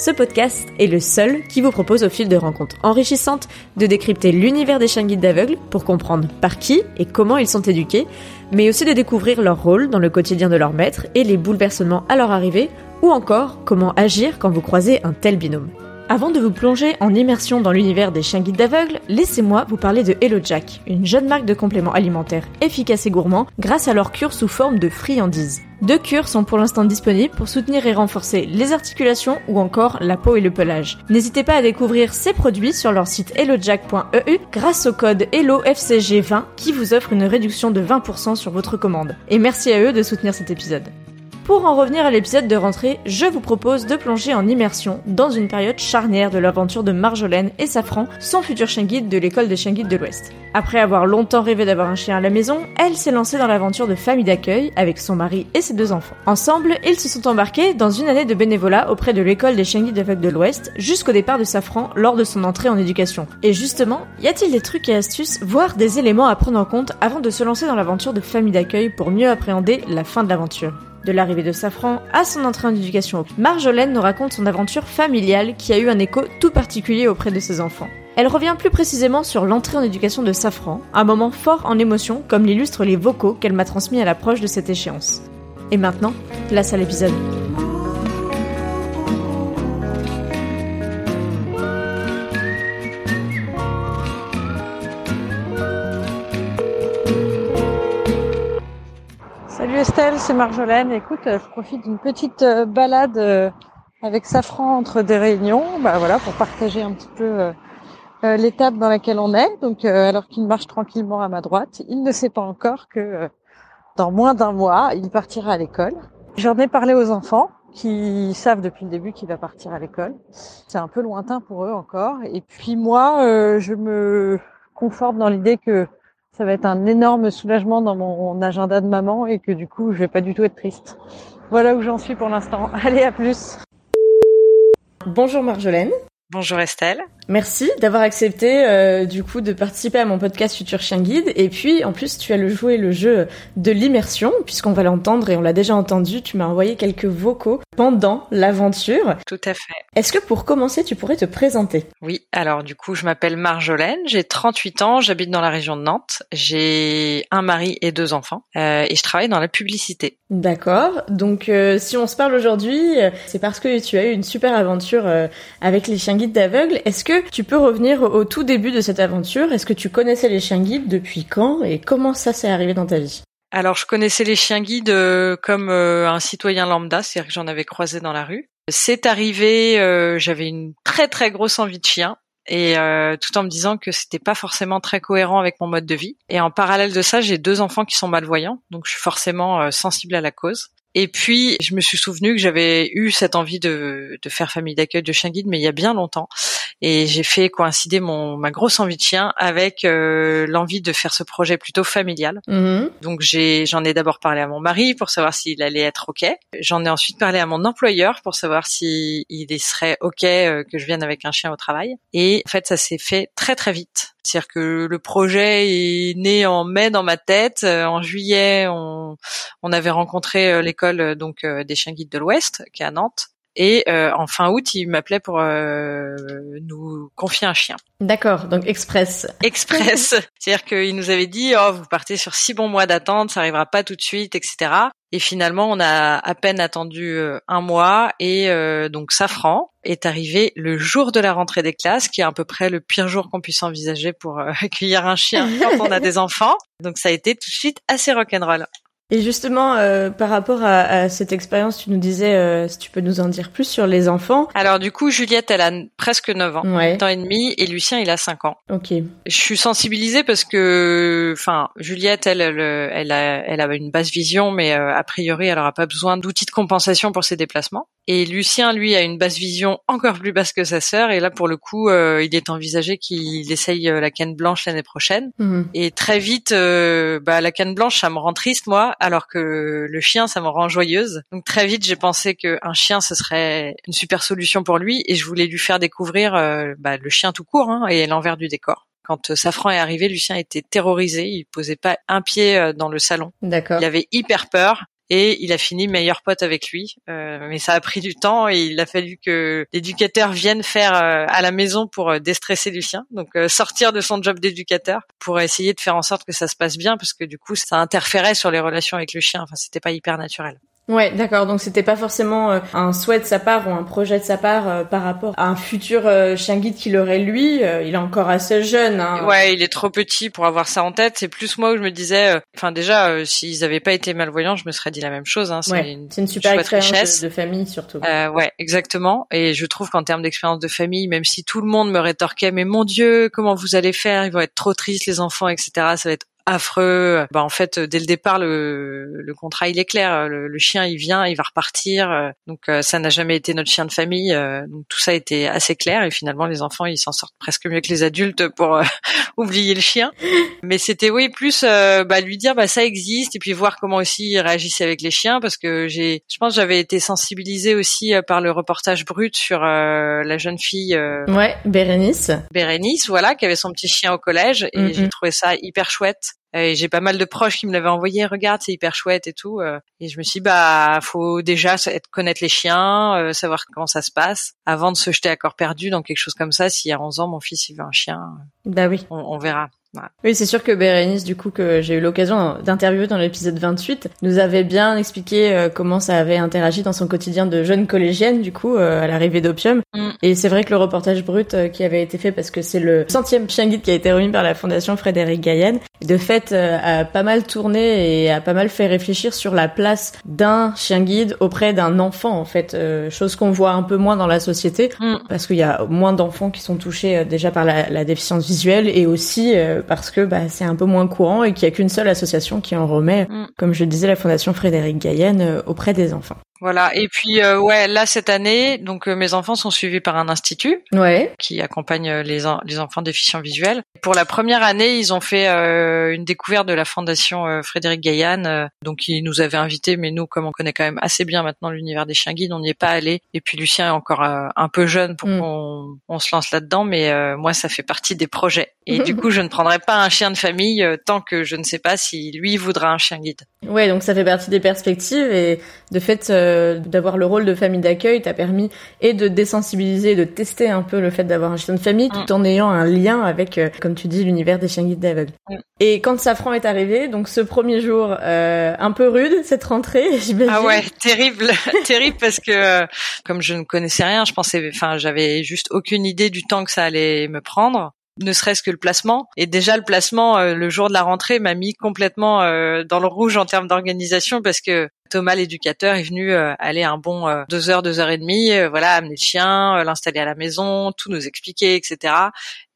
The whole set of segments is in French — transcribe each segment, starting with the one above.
ce podcast est le seul qui vous propose au fil de rencontres enrichissantes de décrypter l'univers des chiens guides d'aveugles pour comprendre par qui et comment ils sont éduqués, mais aussi de découvrir leur rôle dans le quotidien de leur maître et les bouleversements à leur arrivée, ou encore comment agir quand vous croisez un tel binôme. Avant de vous plonger en immersion dans l'univers des chiens guides d'aveugles, laissez-moi vous parler de Hello Jack, une jeune marque de compléments alimentaires efficaces et gourmands grâce à leur cure sous forme de friandises. Deux cures sont pour l'instant disponibles pour soutenir et renforcer les articulations ou encore la peau et le pelage. N'hésitez pas à découvrir ces produits sur leur site hellojack.eu grâce au code HelloFCG20 qui vous offre une réduction de 20% sur votre commande. Et merci à eux de soutenir cet épisode. Pour en revenir à l'épisode de rentrée, je vous propose de plonger en immersion dans une période charnière de l'aventure de Marjolaine et Safran, son futur chien guide de l'école des chiens guides de l'Ouest. Après avoir longtemps rêvé d'avoir un chien à la maison, elle s'est lancée dans l'aventure de famille d'accueil avec son mari et ses deux enfants. Ensemble, ils se sont embarqués dans une année de bénévolat auprès de l'école des chiens guides de l'Ouest jusqu'au départ de Safran lors de son entrée en éducation. Et justement, y a-t-il des trucs et astuces, voire des éléments à prendre en compte avant de se lancer dans l'aventure de famille d'accueil pour mieux appréhender la fin de l'aventure? De l'arrivée de Safran à son entrée en éducation, Marjolaine nous raconte son aventure familiale qui a eu un écho tout particulier auprès de ses enfants. Elle revient plus précisément sur l'entrée en éducation de Safran, un moment fort en émotion comme l'illustrent les vocaux qu'elle m'a transmis à l'approche de cette échéance. Et maintenant, place à l'épisode. C'est Marjolaine. Écoute, je profite d'une petite euh, balade euh, avec Safran entre des réunions, bah voilà, pour partager un petit peu euh, l'étape dans laquelle on est. Donc, alors qu'il marche tranquillement à ma droite, il ne sait pas encore que dans moins d'un mois, il partira à l'école. J'en ai parlé aux enfants qui savent depuis le début qu'il va partir à l'école. C'est un peu lointain pour eux encore. Et puis moi, je me conforte dans l'idée que ça va être un énorme soulagement dans mon agenda de maman et que du coup, je vais pas du tout être triste. Voilà où j'en suis pour l'instant. Allez, à plus. Bonjour Marjolaine. Bonjour Estelle. Merci d'avoir accepté euh, du coup de participer à mon podcast Futur Chien Guide et puis en plus tu as le joué le jeu de l'immersion puisqu'on va l'entendre et on l'a déjà entendu, tu m'as envoyé quelques vocaux pendant l'aventure. Tout à fait. Est-ce que pour commencer tu pourrais te présenter? Oui, alors du coup je m'appelle Marjolaine, j'ai 38 ans, j'habite dans la région de Nantes, j'ai un mari et deux enfants euh, et je travaille dans la publicité. D'accord, donc euh, si on se parle aujourd'hui c'est parce que tu as eu une super aventure avec les chiens guides d'aveugle. Est-ce que tu peux revenir au tout début de cette aventure Est-ce que tu connaissais les chiens guides depuis quand et comment ça s'est arrivé dans ta vie? Alors je connaissais les chiens guides euh, comme euh, un citoyen lambda, c'est-à-dire que j'en avais croisé dans la rue. C'est arrivé, euh, j'avais une très très grosse envie de chien et tout en me disant que c'était pas forcément très cohérent avec mon mode de vie. Et en parallèle de ça, j'ai deux enfants qui sont malvoyants, donc je suis forcément sensible à la cause. Et puis, je me suis souvenu que j'avais eu cette envie de, de faire famille d'accueil de chien guide, mais il y a bien longtemps. Et j'ai fait coïncider mon ma grosse envie de chien avec euh, l'envie de faire ce projet plutôt familial. Mm-hmm. Donc j'ai j'en ai, d'abord parlé à mon mari pour savoir s'il allait être ok. J'en ai ensuite parlé à mon employeur pour savoir si il serait ok euh, que je vienne avec un chien au travail. Et en fait, ça s'est fait très très vite. C'est-à-dire que le projet est né en mai dans ma tête. Euh, en juillet, on, on avait rencontré l'école donc des chiens guides de l'Ouest, qui est à Nantes. Et euh, en fin août, il m'appelait pour euh, nous confier un chien. D'accord, donc express. Express, c'est-à-dire qu'il nous avait dit oh vous partez sur six bons mois d'attente, ça arrivera pas tout de suite, etc. Et finalement, on a à peine attendu euh, un mois et donc Safran est arrivé le jour de la rentrée des classes, qui est à peu près le pire jour qu'on puisse envisager pour accueillir un chien quand on a des enfants. Donc ça a été tout de suite assez rock'n'roll. Et justement, euh, par rapport à, à, cette expérience, tu nous disais, euh, si tu peux nous en dire plus sur les enfants. Alors du coup, Juliette, elle a presque 9 ans, ouais. ans et demi, et Lucien, il a 5 ans. Ok. Je suis sensibilisée parce que, enfin, Juliette, elle, elle, elle, a, elle a une basse vision, mais euh, a priori, elle aura pas besoin d'outils de compensation pour ses déplacements. Et Lucien, lui, a une basse vision encore plus basse que sa sœur. Et là, pour le coup, euh, il est envisagé qu'il essaye euh, la canne blanche l'année prochaine. Mhm. Et très vite, euh, bah, la canne blanche, ça me rend triste, moi, alors que le chien, ça me rend joyeuse. Donc très vite, j'ai pensé qu'un chien, ce serait une super solution pour lui. Et je voulais lui faire découvrir euh, bah, le chien tout court hein, et l'envers du décor. Quand Safran est arrivé, Lucien était terrorisé. Il posait pas un pied dans le salon. D'accord. Il avait hyper peur et il a fini meilleur pote avec lui. Euh, mais ça a pris du temps et il a fallu que l'éducateur vienne faire euh, à la maison pour euh, déstresser Lucien. Donc euh, sortir de son job d'éducateur pour essayer de faire en sorte que ça se passe bien parce que du coup ça interférait sur les relations avec le chien. Enfin c'était pas hyper naturel. Ouais, d'accord. Donc c'était pas forcément euh, un souhait de sa part ou un projet de sa part euh, par rapport à un futur euh, chien guide qu'il aurait lui. Euh, il est encore assez jeune. Hein. Ouais, il est trop petit pour avoir ça en tête. C'est plus moi où je me disais, euh, enfin déjà, euh, s'ils avaient pas été malvoyants, je me serais dit la même chose. Hein. C'est Ouais, une c'est une super expérience de, de famille surtout. Ouais, exactement. Et je trouve qu'en termes d'expérience de famille, même si tout le monde me rétorquait, mais mon Dieu, comment vous allez faire? Ils vont être trop tristes les enfants, etc. Ça va être affreux. Bah en fait, dès le départ, le, le contrat il est clair. Le, le chien il vient, il va repartir. Donc euh, ça n'a jamais été notre chien de famille. Euh, Donc tout ça était assez clair. Et finalement, les enfants ils s'en sortent presque mieux que les adultes pour euh, oublier le chien. Mais c'était oui plus euh, bah, lui dire bah ça existe et puis voir comment aussi il réagissait avec les chiens parce que j'ai je pense j'avais été sensibilisée aussi euh, par le reportage brut sur euh, la jeune fille euh, Ouais, Bérénice. Bérénice voilà qui avait son petit chien au collège et j'ai trouvé ça hyper chouette. Et j'ai pas mal de proches qui me l'avaient envoyé, regarde, c'est hyper chouette et tout. euh, Et je me suis dit, bah, faut déjà connaître les chiens, euh, savoir comment ça se passe, avant de se jeter à corps perdu dans quelque chose comme ça. S'il y a 11 ans, mon fils, il veut un chien, Bah oui. on, on verra. Voilà. Oui, c'est sûr que Bérénice, du coup, que j'ai eu l'occasion d'interviewer dans l'épisode 28, nous avait bien expliqué euh, comment ça avait interagi dans son quotidien de jeune collégienne, du coup, euh, à l'arrivée d'Opium. Mm. Et c'est vrai que le reportage brut euh, qui avait été fait, parce que c'est le centième chien guide qui a été remis par la Fondation Frédéric Gaillenne, de fait, a pas mal tourné et a pas mal fait réfléchir sur la place d'un chien guide auprès d'un enfant, en fait, chose qu'on voit un peu moins dans la société Mm. parce qu'il y a moins d'enfants qui sont touchés déjà par la, la déficience visuelle et aussi parce que bah, c'est un peu moins courant et qu'il y a qu'une seule association qui en remet, Mm. comme je le disais, la Fondation Frédéric Gaillenne euh, auprès des enfants. Voilà. Et puis euh, ouais, là cette année, donc euh, mes enfants sont suivis par un institut Ouais. qui accompagne euh, les, en- les enfants déficients visuels. Pour la première année, ils ont fait euh, une découverte de la fondation Frédéric Gaillan. donc ils nous avaient invités, mais nous, comme on connaît quand même assez bien maintenant l'univers des chiens guides, on n'y est pas allé. Et puis Lucien est encore un peu jeune pour Mm. qu'on on se lance là-dedans, mais moi, ça fait partie des projets. Et du coup, je ne prendrai pas un chien de famille tant que je ne sais pas si lui voudra un chien guide. Ouais, donc ça fait partie des perspectives et de fait euh, d'avoir le rôle de famille d'accueil t'a permis et de désensibiliser, de tester un peu le fait d'avoir un chien de famille Mm. tout en ayant un lien avec, euh, comme tu dis, l'univers des chiens guides d'aveugles. Mm. Et quand Safran est arrivé, donc ce premier jour euh, un peu rude, cette rentrée, j'imagine. Ah ouais, terrible, terrible parce que euh, comme je ne connaissais rien, je pensais, enfin, j'avais juste aucune idée du temps que ça allait me prendre ne serait-ce que le placement. Et déjà le placement, euh, le jour de la rentrée, m'a mis complètement euh, dans le rouge en termes d'organisation parce que Thomas, l'éducateur, est venu euh, aller un bon euh, deux heures, deux heures et demie, euh, voilà, amener le chien, euh, l'installer à la maison, tout nous expliquer, etc.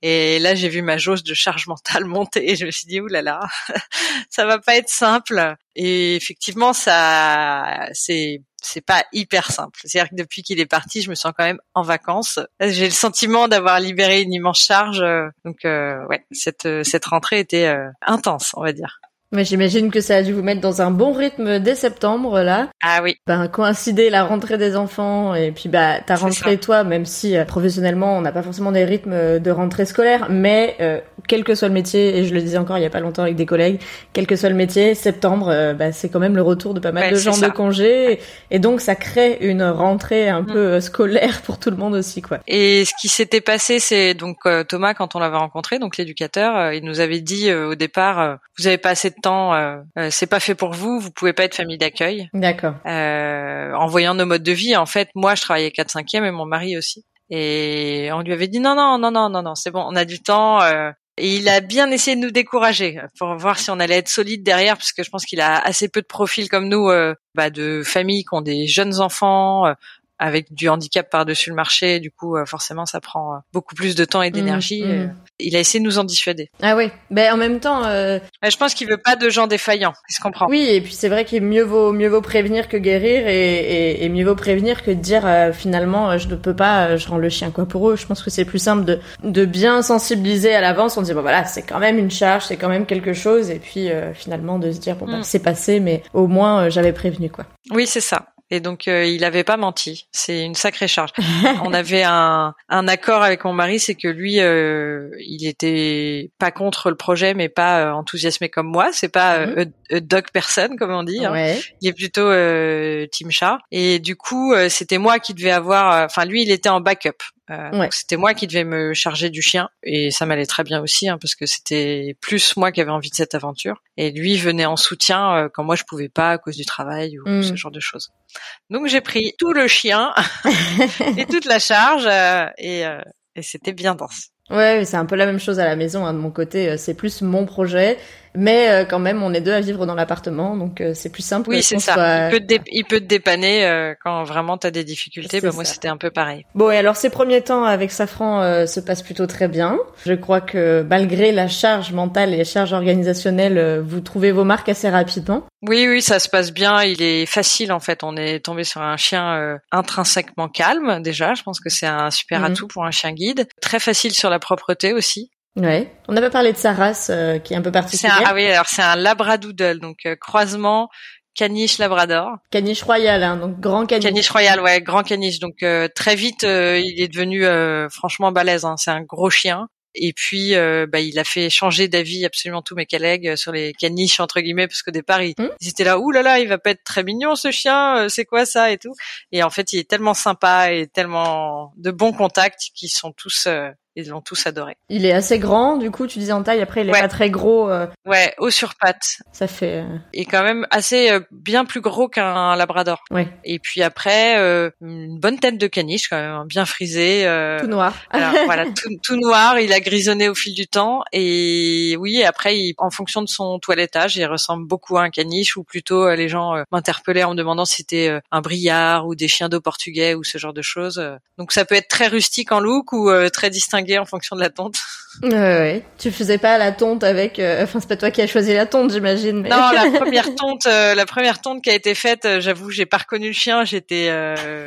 Et là, j'ai vu ma jauge de charge mentale monter et je me suis dit, oulala, ça va pas être simple. Et effectivement, ça, c'est c'est pas hyper simple. C'est-à-dire que depuis qu'il est parti, je me sens quand même en vacances. J'ai le sentiment d'avoir libéré une immense charge. euh, Donc euh, ouais, cette cette rentrée était euh, intense, on va dire. Mais j'imagine que ça a dû vous mettre dans un bon rythme dès septembre là. Ah oui. Ben coïncider la rentrée des enfants et puis bah ta rentrée toi, même si euh, professionnellement on n'a pas forcément des rythmes euh, de rentrée scolaire, mais euh, quel que soit le métier, et je le disais encore il y a pas longtemps avec des collègues, quel que soit le métier, septembre, euh, bah, c'est quand même le retour de pas mal Ouais, de gens ça. de congés, et donc ça crée une rentrée un peu euh, scolaire pour tout le monde aussi quoi. Et ce qui s'était passé, c'est donc euh, Thomas, quand on l'avait rencontré, donc l'éducateur, il nous avait dit euh, au départ, vous avez pas assez de temps, euh, euh, c'est pas fait pour vous, vous pouvez pas être famille d'accueil. D'accord. Euh, en voyant nos modes de vie, en fait, moi, je travaillais 4 5 et mon mari aussi. Et on lui avait dit non, non, non, non, non, non, c'est bon, on a du temps. euh, et il a bien essayé de nous décourager pour voir si on allait être solide derrière, parce que je pense qu'il a assez peu de profils comme nous, euh, bah, de familles qui ont des jeunes enfants, euh, avec du handicap par-dessus le marché. Du coup, forcément, ça prend beaucoup plus de temps et d'énergie. Mmh, mmh. Il a essayé de nous en dissuader. Ah oui, ben en même temps. je pense qu'il veut pas de gens défaillants. Il se comprend. Oui, et puis c'est vrai qu'il mieux vaut mieux vaut prévenir que guérir, et, et, et mieux vaut prévenir que de dire finalement je ne peux pas, je rends le chien quoi pour eux. Je pense que c'est plus simple de de bien sensibiliser à l'avance. On dit bon voilà, c'est quand même une charge, c'est quand même quelque chose, et puis finalement de se dire bon bah, c'est passé, mais au moins j'avais prévenu quoi. Oui, c'est ça. Et donc euh, il avait pas menti. C'est une sacrée charge. On avait un, un accord avec mon mari, c'est que lui, euh, il était pas contre le projet, mais pas euh, enthousiasmé comme moi. C'est pas mm dog person comme on dit. Hein. Il est plutôt team chat. Et du coup, c'était moi qui devais avoir. Enfin, lui, il était en backup. Euh, C'était moi qui devais me charger du chien et ça m'allait très bien aussi hein, parce que c'était plus moi qui avais envie de cette aventure et lui venait en soutien euh, quand moi je pouvais pas à cause du travail ou ce mm. genre de choses. Donc j'ai pris tout le chien et toute la charge euh, et, euh, et c'était bien dense. Ouais, c'est un peu la même chose à la maison. Hein, de mon côté, c'est plus mon projet mais euh, quand même, on est deux à vivre dans l'appartement, donc euh, c'est plus simple. Oui, c'est ça. Il, peut te il peut te dépanner euh, quand vraiment tu as des difficultés. Bah, moi, c'était un peu pareil. Bon, et alors ces premiers temps avec Safran se passent plutôt très bien. Je crois que malgré la charge mentale et la charge organisationnelle, vous trouvez vos marques assez rapidement. Oui, oui, ça se passe bien. Il est facile en fait. On est tombé sur un chien intrinsèquement calme déjà. Je pense que c'est un super mhm. atout pour un chien guide. Très facile sur la propreté aussi. Ouais. On n'a pas parlé de sa race euh, qui est un peu particulière. ah oui, alors c'est un labradoodle, donc euh, croisement caniche labrador. Caniche royal, hein, donc grand caniche. Caniche royal, ouais, grand caniche. Donc euh, très vite, il est devenu franchement balèze. Hein. C'est un gros chien. Et puis, bah, il a fait changer d'avis absolument tous mes collègues sur les caniches entre guillemets, parce qu'au départ, ils, hmm ils, étaient là, ouh là là, il va pas être très mignon ce chien, c'est quoi ça et tout. Et en fait, il est tellement sympa et tellement de bons contacts qu'ils sont tous ils l'ont tous adoré. Il est assez grand, du coup, tu disais en taille. Après, il est pas très gros. Euh... Ouais, haut sur pattes. Ça fait. Euh... Et quand même assez euh, bien plus gros qu'un labrador. Ouais. Et puis après, euh, une bonne tête de caniche quand même, hein, bien frisé. Euh. Tout noir. Alors, voilà, tout, tout, noir. Il a grisonné au fil du temps. Et oui, après, il, en fonction de son toilettage, il ressemble beaucoup à un caniche, ou plutôt les gens m'interpellaient en me demandant si c'était un briard ou des chiens d'eau portugais ou ce genre de choses. Donc ça peut être très rustique en look ou très distingué en fonction de la tonte. Ouais, ouais. Tu faisais pas la tonte avec. Euh, enfin, c'est pas toi qui as choisi la tonte, j'imagine. Mais... Non, la première tonte, euh, la première tonte qui a été faite, euh, j'avoue, j'ai pas reconnu le chien. J'étais,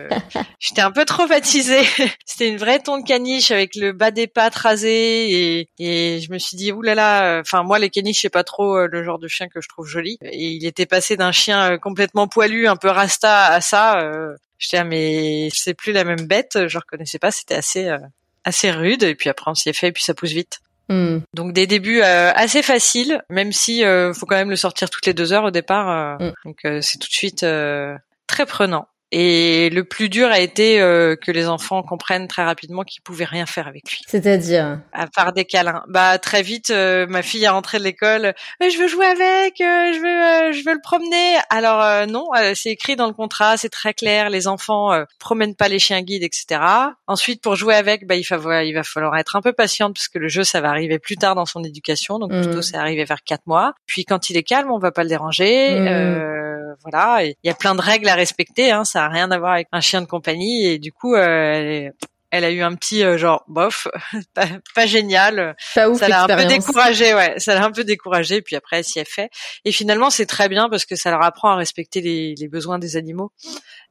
j'étais un peu traumatisée. C'était une vraie tonte caniche avec le bas des pattes rasé et, et je me suis dit oulala. Enfin, moi, les caniches, c'est pas trop le genre de chien que je trouve joli. Et il était passé d'un chien complètement poilu, un peu rasta, à ça. J'étais ah, mais c'est plus la même bête. Je reconnaissais pas. C'était assez assez rude et puis après on s'y est fait et puis ça pousse vite. Hmm. Donc des débuts euh, assez faciles, même si euh, faut quand même le sortir toutes les deux heures au départ. Euh, hmm. Donc c'est tout de suite très prenant. Et le plus dur a été euh, que les enfants comprennent très rapidement qu'ils pouvaient rien faire avec lui. C'est-à-dire À part des câlins. Bah très vite, euh, ma fille est rentrée de l'école. Euh, je veux jouer avec, je veux, je veux le promener. Alors non, c'est écrit dans le contrat, c'est très clair. Les enfants promènent pas les chiens guides, etc. Ensuite, pour jouer avec, bah il va, il va falloir être un peu patiente parce que le jeu, ça va arriver plus tard dans son éducation. Donc plutôt, mm. c'est arrivé vers quatre mois. Puis quand il est calme, on va pas le déranger. Mm. Voilà, il y a plein de règles à respecter. Hein, ça a rien à voir avec un chien de compagnie et du coup euh, elle, a eu un petit euh, genre bof, pas, génial. ça l'a un peu découragé, ouais. Ça l'a un peu découragé. Puis après, elle s'y est fait. Et finalement, c'est très bien parce que ça leur apprend à respecter les besoins des animaux.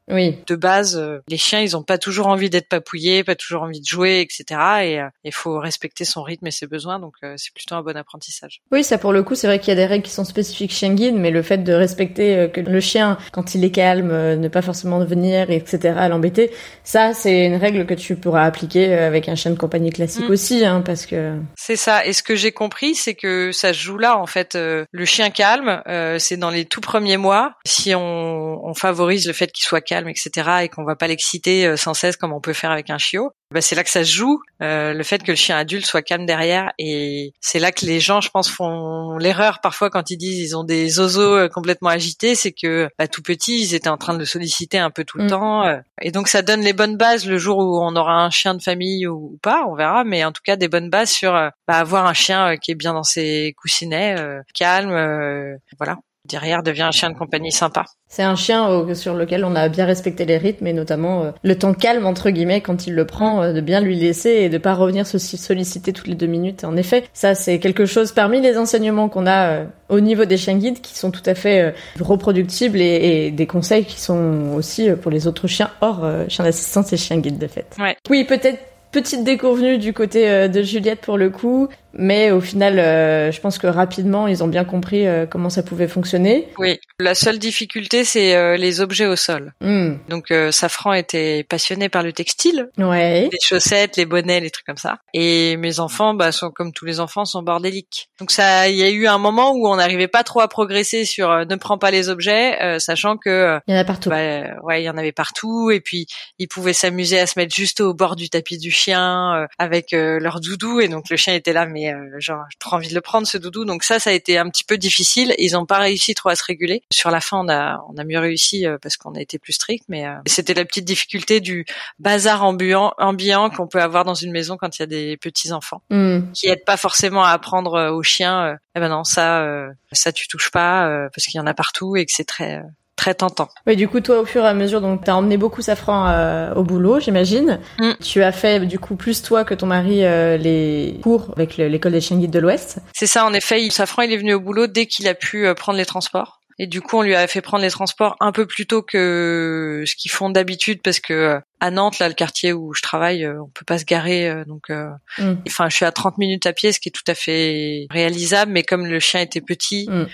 Oui. De base, euh, les chiens, ils ont pas toujours envie d'être papouillés, pas toujours envie de jouer, etc. Et euh, il faut respecter son rythme et ses besoins, donc euh, c'est plutôt un bon apprentissage. Oui, ça pour le coup, c'est vrai qu'il y a des règles qui sont spécifiques chien guide, mais le fait de respecter que le chien, quand il est calme, ne pas forcément venir, etc., l'embêter, ça, c'est une règle que tu pourras appliquer avec un chien de compagnie classique mm. aussi, hein, parce que. C'est ça. Et ce que j'ai compris, c'est que ça se joue là, en fait. le chien calme, c'est dans les tout premiers mois. Si on, on favorise le fait qu'il soit calme etc., et qu'on va pas l'exciter euh, sans cesse comme on peut faire avec un chiot, bah, c'est là que ça se joue, euh, le fait que le chien adulte soit calme derrière, et c'est là que les gens, je pense, font l'erreur parfois quand ils disent ils ont des oiseaux euh, complètement agités, c'est que bah, tout petit, ils étaient en train de le solliciter un peu tout le mm. temps, et donc ça donne les bonnes bases le jour où on aura un chien de famille ou, pas, on verra, mais en tout cas des bonnes bases sur bah, avoir un chien qui est bien dans ses coussinets, calme, voilà derrière devient un chien de compagnie sympa. C'est un chien euh, sur lequel on a bien respecté les rythmes et notamment euh, le temps calme entre guillemets quand il le prend, euh, de bien lui laisser et de pas revenir se solliciter toutes les deux minutes. En effet, ça c'est quelque chose parmi les enseignements qu'on a au niveau des chiens guides qui sont tout à fait reproductibles et, et, des conseils qui sont aussi pour les autres chiens hors chiens d'assistance et chiens guides de fait. Ouais. Oui, peut-être petite déconvenue du côté de Juliette pour le coup. Mais au final, euh, je pense que rapidement, ils ont bien compris euh, comment ça pouvait fonctionner. Oui, la seule difficulté, c'est euh, les objets au sol. Hmm. Donc, Safran était passionné par le textile, ouais. les chaussettes, les bonnets, les trucs comme ça. Et mes enfants, bah, sont comme tous les enfants, sont bordéliques. Donc ça, il y a eu un moment où on n'arrivait pas trop à progresser sur ne prends pas les objets, sachant que il y en a partout. Bah, ouais, il y en avait partout. Et puis ils pouvaient s'amuser à se mettre juste au bord du tapis du chien avec leur doudou. Et donc le chien était là, mais euh, genre j'ai trop envie de le prendre ce doudou. Donc ça, ça a été un petit peu difficile. Ils n'ont pas réussi trop à se réguler. Sur la fin, on a on a mieux réussi euh, parce qu'on a été plus strict, mais euh, c'était la petite difficulté du bazar ambiant ambiant qu'on peut avoir dans une maison quand il y a des petits enfants hmm. qui aident pas forcément à apprendre aux chiens. eh ben non, ça ça tu touches pas parce qu'il y en a partout et que c'est très très tentant. Oui, du coup, toi, au fur et à mesure, donc, t'as emmené beaucoup Safran euh, au boulot, j'imagine. Mm. Tu as fait, du coup, plus toi que ton mari, euh, les cours avec l'école des chiens guides de l'Ouest. C'est ça, en effet. Safran, il est venu au boulot dès qu'il a pu euh, prendre les transports. Et du coup, on lui a fait prendre les transports un peu plus tôt que ce qu'ils font d'habitude parce que à Nantes, là, le quartier où je travaille, euh, on peut pas se garer, euh, donc, euh, mm. enfin, je suis à 30 minutes à pied, ce qui est tout à fait réalisable, mais comme le chien était petit, mm.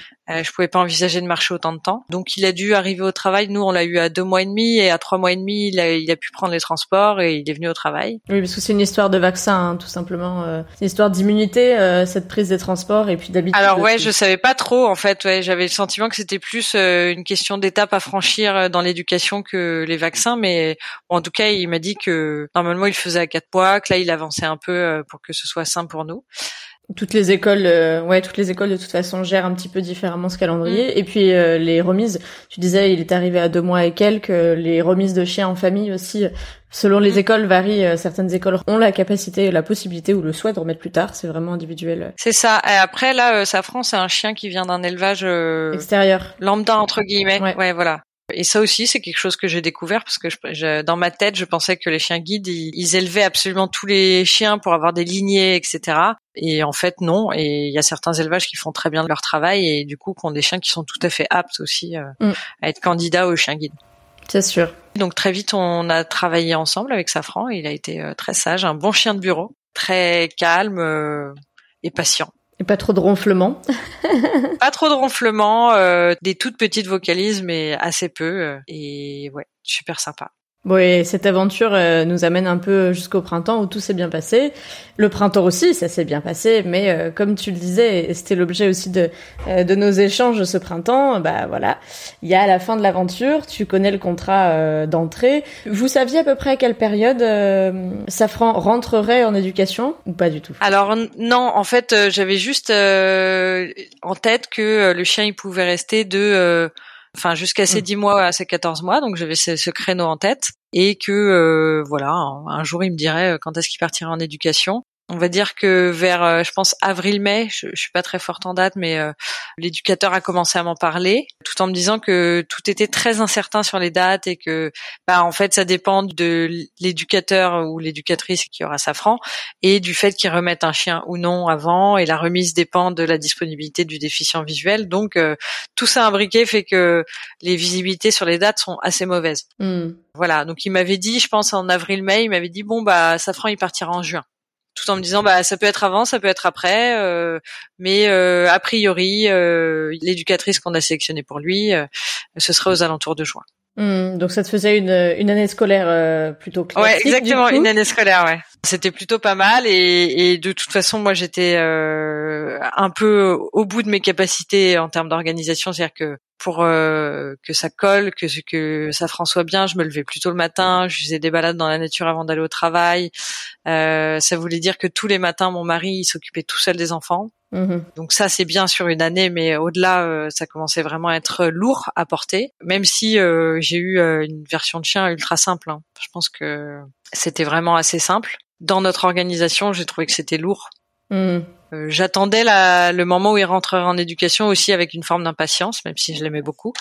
je pouvais pas envisager de marcher autant de temps. Donc, il a dû arriver au travail. Nous, on l'a eu à deux mois et demi, et à trois mois et demi, il a, il a pu prendre les transports et il est venu au travail. Oui, parce que c'est une histoire de vaccin, hein, tout simplement. c'est une histoire d'immunité, cette prise des transports, et puis d'habitude. Alors ouais, je savais pas trop, en fait. Ouais, j'avais le sentiment que c'était plus une question d'étape à franchir dans l'éducation que les vaccins, mais en tout cas, il m'a dit que normalement il faisait à quatre mois, que là il avançait un peu euh, pour que ce soit simple pour nous. Toutes les écoles, euh, ouais, toutes les écoles de toute façon gèrent un petit peu différemment ce calendrier. Mm. Et puis euh, les remises, tu disais, il est arrivé à deux mois et quelques. Les remises de chiens en famille aussi, selon les mm. écoles, varient. Certaines écoles ont la capacité, la possibilité ou le souhait de remettre plus tard. C'est vraiment individuel. C'est ça. Et après là, Safran, c'est un chien qui vient d'un élevage extérieur, lambda entre guillemets. Ouais, ouais voilà. Et ça aussi, c'est quelque chose que j'ai découvert parce que je, dans ma tête, je pensais que les chiens guides, ils, élevaient absolument tous les chiens pour avoir des lignées, etc. Et en fait, non. Et il y a certains élevages qui font très bien leur travail et du coup, qui ont des chiens qui sont tout à fait aptes aussi euh, mm. à être candidats aux chiens guides. C'est sûr. Donc très vite, on a travaillé ensemble avec Safran. Il a été euh, très sage, un bon chien de bureau, très calme euh, et patient. Pas trop de ronflements. pas trop de ronflements, euh, des toutes petites vocalises, mais assez peu. Euh, et ouais, super sympa. Oui, cette aventure euh, nous amène un peu jusqu'au printemps où tout s'est bien passé. Le printemps aussi, ça s'est bien passé, mais euh, comme tu le disais, et c'était l'objet aussi de euh, de nos échanges ce printemps, bah voilà, il y a la fin de l'aventure, tu connais le contrat d'entrée. Vous saviez à peu près à quelle période Safran rentrerait en éducation ou pas du tout? Alors non, en fait, j'avais juste en tête que le chien il pouvait rester de enfin jusqu'à ses 10 mm. mois, à ses 14 mois, donc j'avais ce, créneau en tête, et que euh, voilà, un, jour il me dirait euh, quand est-ce qu'il partirait en éducation? On va dire que vers, euh, je pense avril-mai, je, je suis pas très forte en date, mais euh, l'éducateur a commencé à m'en parler, tout en me disant que tout était très incertain sur les dates et que, bah en fait, ça dépend de l'éducateur ou l'éducatrice qui aura sa franc et du fait qu'il remette un chien ou non avant. Et la remise dépend de la disponibilité du déficient visuel. Donc euh, tout ça imbriqué fait que les visibilités sur les dates sont assez mauvaises. Hmm. Voilà. Donc il m'avait dit, je pense en avril-mai, il m'avait dit bon bah Safran il partira en juin tout en me disant bah ça peut être avant, ça peut être après, euh, mais euh, a priori euh, l'éducatrice qu'on a sélectionnée pour lui, ce serait aux alentours de juin. Hmm, donc ça te faisait une, une année scolaire plutôt classique. Ouais, exactement, une année scolaire, ouais. C'était plutôt pas mal et, et de toute façon moi j'étais un peu au bout de mes capacités en termes d'organisation, c'est-à-dire que pour euh, que ça colle, que que ça François bien. Je me levais plutôt le matin, je faisais des balades dans la nature avant d'aller au travail. Euh, ça voulait dire que tous les matins, mon mari il s'occupait tout seul des enfants. Mm-hmm. Donc ça c'est bien sur une année, mais au-delà, euh, ça commençait vraiment à être lourd à porter. Même si j'ai eu une version de chien ultra simple. Hein. Je pense que c'était vraiment assez simple. Dans notre organisation, j'ai trouvé que c'était lourd Mmh. Euh, j'attendais le moment où il rentrerait en éducation aussi avec une forme d'impatience, même si je l'aimais beaucoup,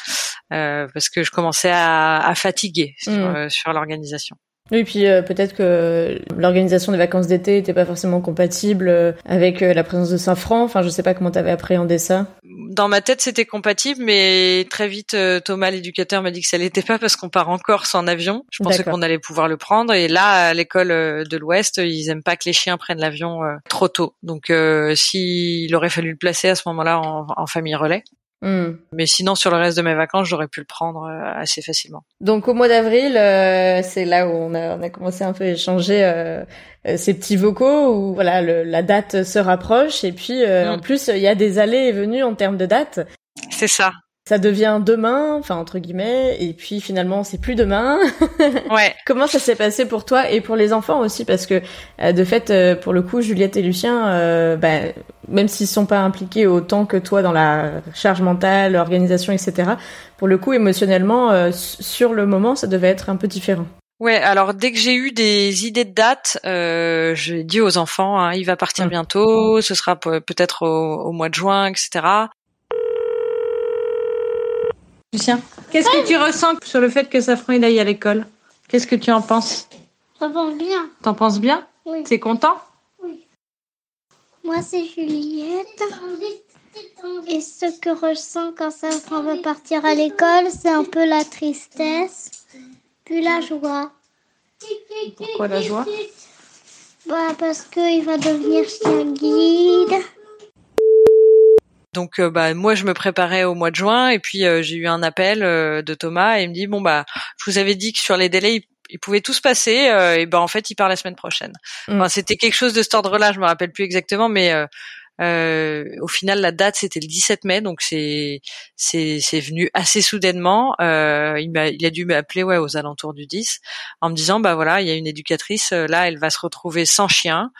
euh, parce que je commençais à, à fatiguer sur, mmh. euh, sur l'organisation. Oui, puis euh, peut-être que l'organisation des vacances d'été était pas forcément compatible euh, avec euh, la présence de Saint-Franc. Enfin, je sais pas comment tu avais appréhendé ça. Dans ma tête, c'était compatible, mais très vite, Thomas, l'éducateur, m'a dit que ça l'était pas parce qu'on part en Corse en avion. Je pensais qu'on allait pouvoir le prendre. Et là, à l'école de l'Ouest, ils aiment pas que les chiens prennent l'avion trop tôt. Donc, s'il aurait fallu le placer à ce moment-là en, en famille relais. Hmm. Mais sinon, sur le reste de mes vacances, j'aurais pu le prendre euh, assez facilement. Donc au mois d'avril, euh, c'est là où on a, on a commencé un peu à échanger euh, euh ces petits vocaux où voilà le, la date se rapproche et puis en hmm. plus il y a des allées et venues en termes de date. C'est ça ça devient demain, enfin entre guillemets, et puis finalement c'est plus demain. ouais. Comment ça s'est passé pour toi et pour les enfants aussi? Parce que euh, de fait euh, pour le coup Juliette et Lucien, euh, bah, même s'ils sont pas impliqués autant que toi dans la charge mentale, l'organisation, etc. Pour le coup émotionnellement sur le moment ça devait être un peu différent. Ouais, alors dès que j'ai eu des idées de date, euh, j'ai dit aux enfants, hein, il va partir mmh. bientôt, ce sera peut-être au, au, mois de juin, etc. Lucien, qu'est-ce que tu ressens sur le fait que Safran il aille à l'école? Qu'est-ce que tu en penses? Pense bien. T'en penses bien? Oui. T'es content? Oui. Moi, c'est Juliette. Et ce que je ressens quand Safran va partir à l'école, c'est un peu la tristesse, puis la joie. Pourquoi la joie? Bah, parce qu'il va devenir chien guide. Donc euh, bah moi je me préparais au mois de juin et puis euh, j'ai eu un appel euh, de Thomas et il me dit bon bah je vous avais dit que sur les délais il, pouvait tout se passer et ben en fait il part la semaine prochaine. Mm. Enfin, c'était quelque chose de cet ordre-là, je me rappelle plus exactement mais euh, au final, la date c'était le 17 mai, donc c'est c'est c'est venu assez soudainement. Euh, il m'a il a dû m'appeler ouais aux alentours du 10 en me disant bah voilà il y a une éducatrice là, elle va se retrouver sans chien.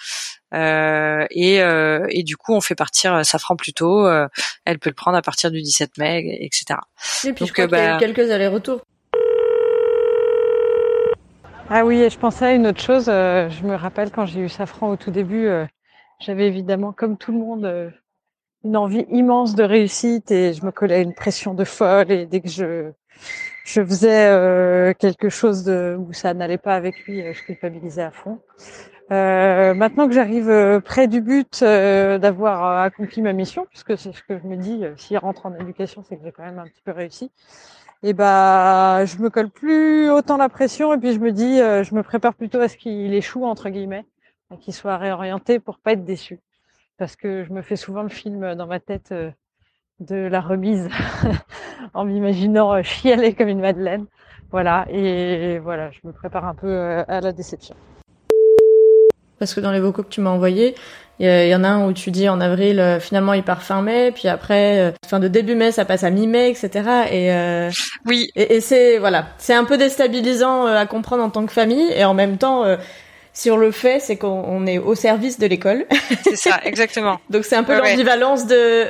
Euh, et, euh, et du coup, on fait partir Safran plus tôt. Euh, elle peut le prendre à partir du 17 mai, etc. Et puis, Donc, je crois bah, y a eu quelques allers-retours. Ah oui, et je pensais à une autre chose. je me rappelle quand j'ai eu Safran au tout début, j'avais évidemment, comme tout le monde, une envie immense de réussite et je me collais à une pression de folle. Et dès que je je faisais quelque chose de, où ça n'allait pas avec lui, je culpabilisais à fond. Euh, maintenant que j'arrive euh, près du but euh, d'avoir accompli ma mission, puisque c'est ce que je me dis, s'il rentre en éducation, c'est que j'ai quand même un petit peu réussi. Et bah, je me colle plus autant la pression et puis je me dis, je me prépare plutôt à ce qu'il échoue entre guillemets, qu'il soit réorienté pour pas être déçu, parce que je me fais souvent le film dans ma tête de la remise en m'imaginant chialer comme une madeleine. Voilà, et voilà, je me prépare un peu à la déception parce que dans les vocaux que tu m'as envoyés, il y, en a un où tu dis en avril, euh, finalement il part fin mai, puis après, euh, fin de début mai, ça passe à mi-mai, etc. Et euh, oui. Et, c'est voilà, c'est un peu déstabilisant à comprendre en tant que famille, et en même temps. Si on le fait, c'est qu'on est au service de l'école. C'est ça, exactement. Donc c'est un peu l'ambivalence de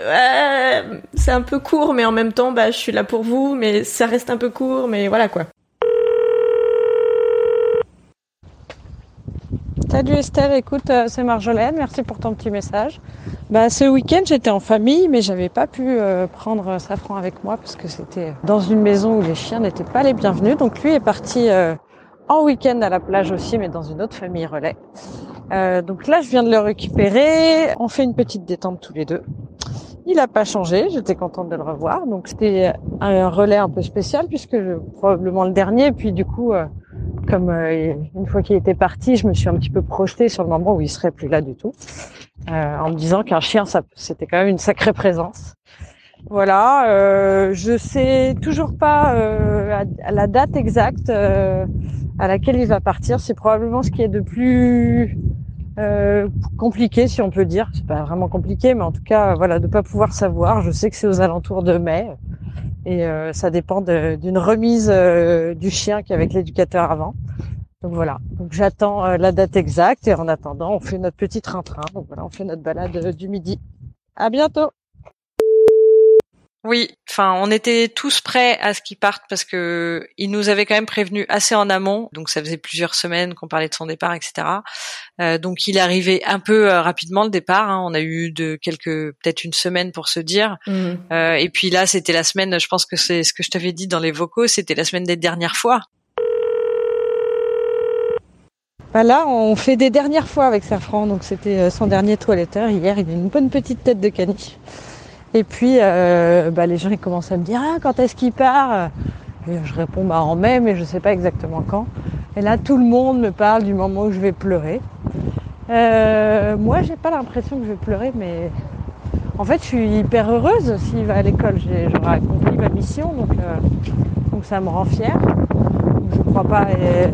c'est un peu court, mais en même temps, bah je suis là pour vous, mais ça reste un peu court, mais voilà quoi. Salut Estelle, écoute, euh, c'est Marjolaine, merci pour ton petit message. Bah, ce week-end, j'étais en famille, mais j'avais pas pu euh, prendre Safran avec moi parce que c'était dans une maison où les chiens n'étaient pas les bienvenus. Donc lui est parti euh, en week-end à la plage aussi, mais dans une autre famille relais. donc là, je viens de le récupérer. On fait une petite détente tous les deux. Il n'a pas changé, j'étais contente de le revoir. Donc c'était un relais un peu spécial puisque probablement le dernier. Puis du coup, comme euh, une fois qu'il était parti, je me suis un petit peu projetée sur le moment où il serait plus là du tout, euh, en me disant qu'un chien, c'était quand même une sacrée présence. Voilà, euh, je sais toujours pas euh, à, la date exacte euh, à laquelle il va partir. C'est probablement ce qui est de plus compliqué, si on peut dire. C'est pas vraiment compliqué, mais en tout cas, voilà, de pas pouvoir savoir. Je sais que c'est aux alentours de mai. Et euh, ça dépend d'une remise euh, du chien qui est avec l'éducateur avant. Donc voilà. Donc j'attends euh, la date exacte et en attendant, on fait notre petit train-train. Donc voilà, on fait notre balade du midi. À bientôt. Oui, enfin, on était tous prêts à ce qu'il parte parce que il nous avait quand même prévenu assez en amont, donc ça faisait plusieurs semaines qu'on parlait de son départ, etc. Euh, donc il arrivé un peu euh, rapidement le départ. Hein. On a eu de quelques, peut-être une semaine pour se dire. Mhm. Euh, et puis là, c'était la semaine. Je pense que c'est ce que je t'avais dit dans les vocaux. C'était la semaine des dernières fois. Bah là, on fait des dernières fois avec Safran, donc c'était son dernier toiletteur hier. Il a une bonne petite tête de caniche. Et puis, euh, bah, les gens ils commencent à me dire ah quand est-ce qu'il part? Et Je réponds bah en mai, mais je sais pas exactement quand. Et là, tout le monde me parle du moment où je vais pleurer. Euh, moi, j'ai pas l'impression que je vais pleurer, mais en fait, je suis hyper heureuse s'il va à l'école. J'aurai accompli ma mission, donc, euh, donc ça me rend fière. Je crois pas euh,